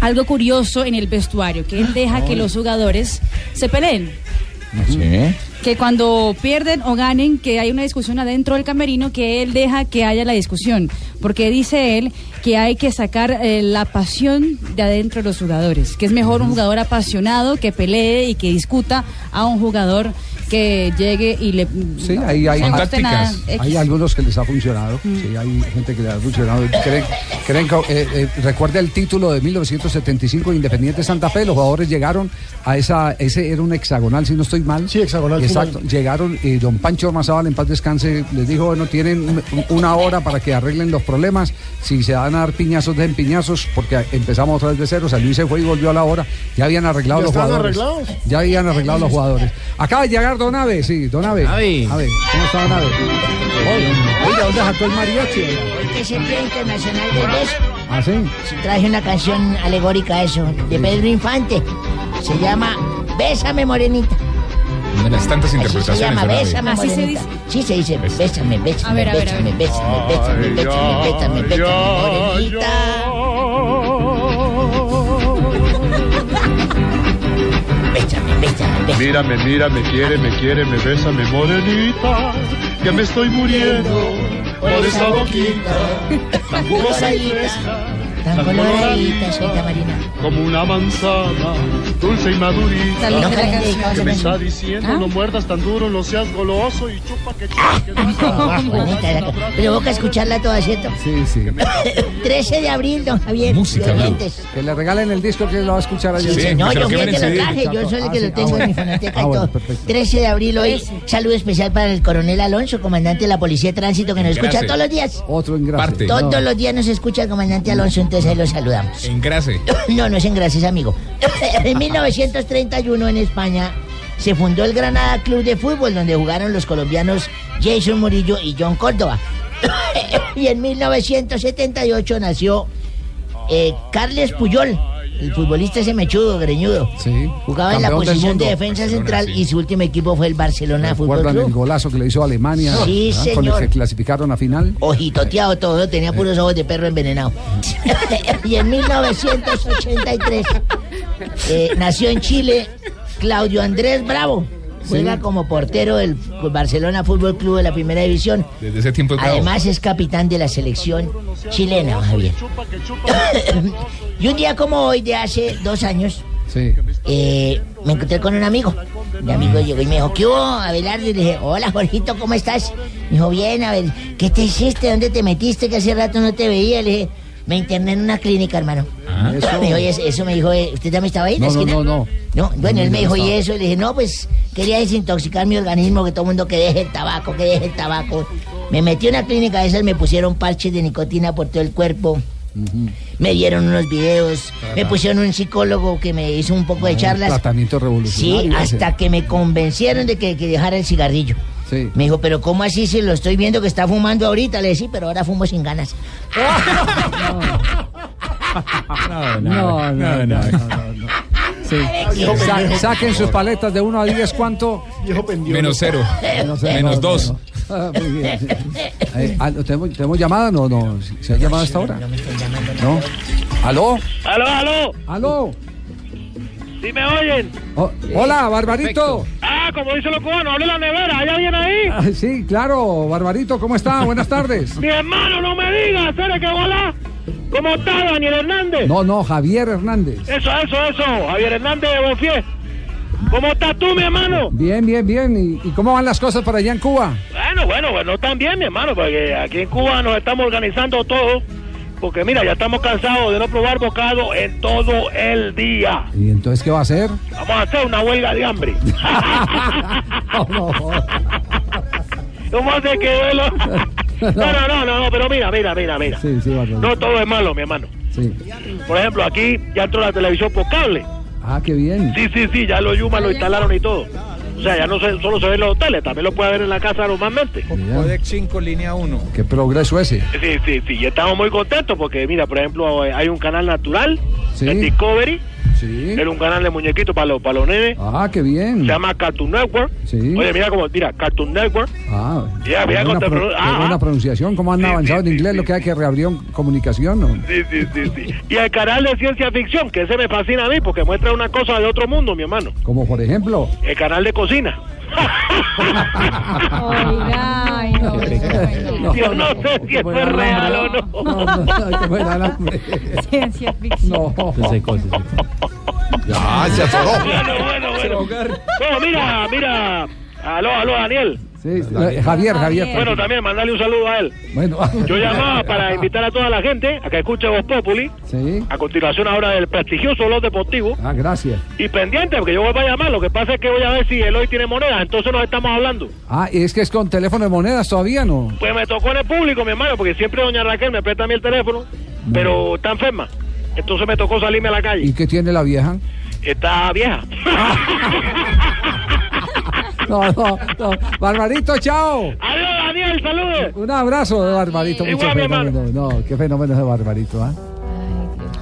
algo curioso en el vestuario, que él deja que los jugadores se peleen que cuando pierden o ganen, que hay una discusión adentro del camerino, que él deja que haya la discusión, porque dice él que hay que sacar eh, la pasión de adentro de los jugadores, que es mejor un jugador apasionado que pelee y que discuta a un jugador que llegue y le Sí, ahí hay, no le guste nada, hay X. algunos que les ha funcionado. Sí, hay gente que le ha funcionado. Creen, creen que, eh, eh, recuerda el título de 1975 de Independiente Santa Fe. Los jugadores llegaron a esa, ese era un hexagonal, si no estoy mal. Sí, hexagonal. Exacto. Llegaron y don Pancho Ormazábal, en paz descanse, les dijo, bueno, tienen un- una hora para que arreglen los problemas. Si se van a dar piñazos, den piñazos, porque empezamos otra vez de cero. San Luis se fue y volvió a la hora. Ya habían arreglado ¿Ya los jugadores. arreglados? Ya habían arreglado los jugadores. Acaba de llegar Don Ave, sí, Don Ave. Ave. Ave, ¿cómo está Don Ave? Oye, ¿dónde sacó el mariachi? Hoy que es el Día Internacional del Beso, ¿Ah, sí? traje una canción alegórica a eso, de Pedro Infante. Se llama Bésame Morenita. Una de las tantas Así se interpretaciones llama. Bésame ¿Así se Morenita. Sí, se dice, bésame, bésame, bésame, bésame, bésame, bésame, bésame, Morenita. Bésame. Mírame, mírame, quiere, me quiere, me besa, me morenita, que me estoy muriendo por esa boquita, tan jugosa y fresca, coloradita, Marina. como una manzana, dulce y madurita, Salud, que me está diciendo, ¿Ah? no muerdas tan duro, no seas goloso y chupa que chupa que Ah, bonita la ca- Provoca escucharla toda, ¿cierto? Sí, sí. 13 *laughs* de abril, don Javier. Música. Que le regalen el disco que lo va a escuchar. Sí, sí, no, yo fui el que lo traje, yo soy el que lo tengo en mi fonoteca y todo. 13 de abril hoy, saludo especial para el coronel Alonso, comandante de la Policía de Tránsito, que nos escucha todos los días. Otro engrase. Parte. Todos No. los días nos escucha el comandante Alonso, entonces ahí lo saludamos. Engrase. *coughs* No, no es en gracias, amigo. *coughs* en 1931 en España se fundó el Granada Club de Fútbol, donde jugaron los colombianos Jason Murillo y John Córdoba. *coughs* y en 1978 nació eh, Carles Puyol, el futbolista ese mechudo, greñudo. Sí. Jugaba en la posición de defensa central y su último equipo fue el Barcelona Fútbol ¿Recuerdan el Club. golazo que le hizo a Alemania? Sí, ¿verdad? Con señor. el que clasificaron a final. Ojitoteado todo, tenía puros ojos de perro envenenado. *laughs* y en 1983 eh, nació en Chile Claudio Andrés Bravo. Juega como portero del Barcelona Fútbol Club de la primera división. Desde ese tiempo es. Además es capitán de la selección chilena, Javier. *coughs* y un día como hoy, de hace dos años, Sí. eh, me encontré con un amigo. Mi amigo llegó y me dijo, ¿qué hubo, Abelardo? Y le dije, hola, Jorgito, ¿cómo estás? Me dijo, bien, a ver, ¿qué te hiciste? ¿Dónde te metiste? Que hace rato no te veía. Le dije, me interné en una clínica, hermano. eso. Me dijo, "¿Y eso- eso me dijo, eh, ¿usted también estaba ahí en la No, no, no, no. No, bueno, él me dijo, ¿y eso? Le dije, no, pues quería desintoxicar mi organismo, que todo el mundo que deje el tabaco, que deje el tabaco. Me metí en una clínica de esas, me pusieron parches de nicotina por todo el cuerpo. Me dieron unos videos, me pusieron un psicólogo que me hizo un poco de charlas. Tratamiento Sí, revolucionario. ese. hasta que me convencieron de que, que dejara el cigarrillo. Sí. Me dijo, pero ¿cómo así si lo estoy viendo que está fumando ahorita? Le dije, sí, pero ahora fumo sin ganas. *laughs* No, no, no, no, no. Sí. Sa- saquen sus paletas de 1 a 10, ¿cuánto? Menos cero. Menos cero, Menos no, dos. no. Ah, muy bien. *laughs* Eh, ah, ¿tenemos, ¿Tenemos llamada? No, no. ¿Se ha llamado hasta ahora? ¿No? ¿Aló? ¡Aló, aló! ¿Aló? ¿Sí me oyen? Oh, hola, Barbarito. Ah, como dicen los cubanos, hable la nevera, ¿hay alguien ahí? Ah, Sí, claro, Barbarito, ¿cómo está? Buenas tardes. *laughs* Mi hermano, no me digas, ¿eres que hola? ¿Cómo está Daniel Hernández? No, no, Javier Hernández. Eso, eso, eso, Javier Hernández de Bonfié. ¿Cómo estás tú, mi hermano? Bien, bien, bien. ¿Y, y cómo van las cosas para allá en Cuba? Bueno, bueno, bueno, no tan bien, mi hermano, porque aquí en Cuba nos estamos organizando todo. Porque mira, ya estamos cansados de no probar bocado en todo el día. ¿Y entonces qué va a hacer? Vamos a hacer una huelga de hambre. ¿Cómo se quedó? No, no, no, no, no, pero mira, mira, mira, mira. Sí, sí. No todo es malo, mi hermano. Sí. Por ejemplo, aquí ya entró la televisión por cable. Ah, qué bien. Sí, sí, sí, ya los Yuma lo instalaron y todo. O sea, ya no se- solo se ve en los hoteles, también lo puede ver en la casa normalmente. Codec 5, línea 1. Qué progreso ese. Sí, sí, sí, y estamos muy contentos porque, mira, por ejemplo, hay un canal natural, Sí. el Discovery, Sí. era un canal de muñequitos para los, para los nenes, Ah, qué bien. se llama Cartoon Network. Sí. Oye, mira cómo, mira, Cartoon Network. Ah, Ya, mira buena, te pro- pronun- qué ah, buena ah. pronunciación. ¿Cómo han avanzado en inglés? Lo que hay que reabrir comunicación, ¿no? Sí, sí, sí, sí. Y el canal de ciencia ficción, que ese me fascina a mí porque muestra una cosa de otro mundo, mi hermano. Como por ejemplo. El canal de cocina. Oiga, ay, no. Yo no sé si eso es real o no. No, no, no, Ciencia ficción. No. Ya, se atoró. *laughs* Bueno, bueno, bueno. Bueno, mira, mira. Aló, aló, Daniel. Sí, eh, Javier, Javier. Bueno, también mandarle un saludo a él. Bueno. *laughs* Yo llamaba para invitar a toda la gente a que escuche Voz Populi. Sí. A continuación ahora del prestigioso Los Deportivo. Ah, gracias. Y pendiente, porque yo voy a llamar. Lo que pasa es que voy a ver si él hoy tiene moneda. Entonces nos estamos hablando. Ah, y es que es con teléfono de monedas todavía, ¿no? Pues me tocó en el público, mi hermano, porque siempre doña Raquel me presta a mí el teléfono. Pero está enferma. Entonces me tocó salirme a la calle. ¿Y qué tiene la vieja? Está vieja. *laughs* No, no, no. Barbarito, chao. Adiós, Daniel, saludos. Un abrazo de Barbarito. Mucho fenómeno. No, qué fenómeno es de Barbarito, ¿ah?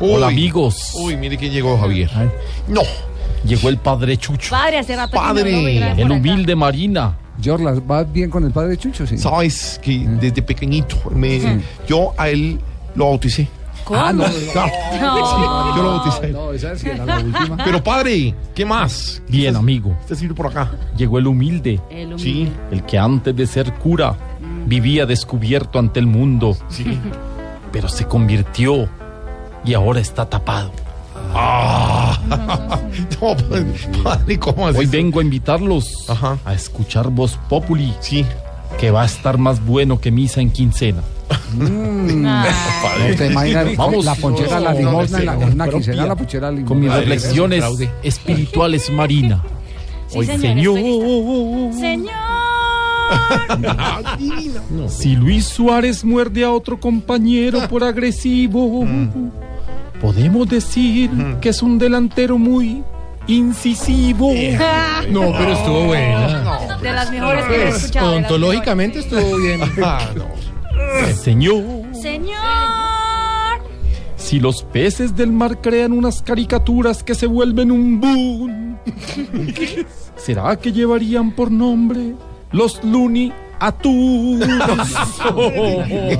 Hola amigos. Uy, mire quién llegó, Javier. No. Llegó el padre Chucho. Padre, hace rato no Padre, vez el humilde Marina. Yorlas, ¿va bien con el padre Chucho? Sí. Sabes que desde pequeñito me- yo a él lo bauticé. ¿Cómo? Ah, no. Claro. Sí, yo lo bauticé. No, esa sí era la última. Pero padre, ¿qué más? Bien, amigo. Usted sirve por acá. Llegó el humilde. El Sí. El que antes de ser cura vivía descubierto ante el mundo. Pero se convirtió y ahora está tapado. Ah. No, padre, ¿cómo así? Hoy vengo a invitarlos a escuchar Voz Populi. Sí. Que va a estar más bueno que misa en quincena. Mm. *laughs* No imaginas Vamos. la ponchera, la No, limosna, en la, una quincena la ponchera, la limosna. Con mis reflexiones fraude. espirituales, Marina. Sí, Hoy, señor, Señor, Señor. *laughs* si Luis Suárez muerde a otro compañero *laughs* por agresivo, podemos decir que es un delantero muy incisivo. No, pero estuvo buena. De las mejores que he escuchado. de las Odontológicamente estuvo bien. Señor, mejores. Señor. si los peces del mar crean unas caricaturas que se vuelven un boom, *laughs* ¿será que llevarían por nombre los Looney Atunes?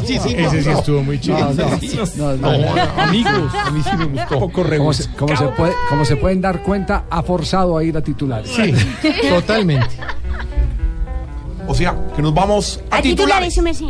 Sí, sí, ese sí estuvo muy chido. No, no, Sí. no, no, no. amigos, A mí sí me gustó. poco Como se, como se puede, como se pueden dar cuenta, ha forzado a ir a titulares. Sí, *laughs* totalmente. O sea, que nos vamos a, A titular. titulares, merced.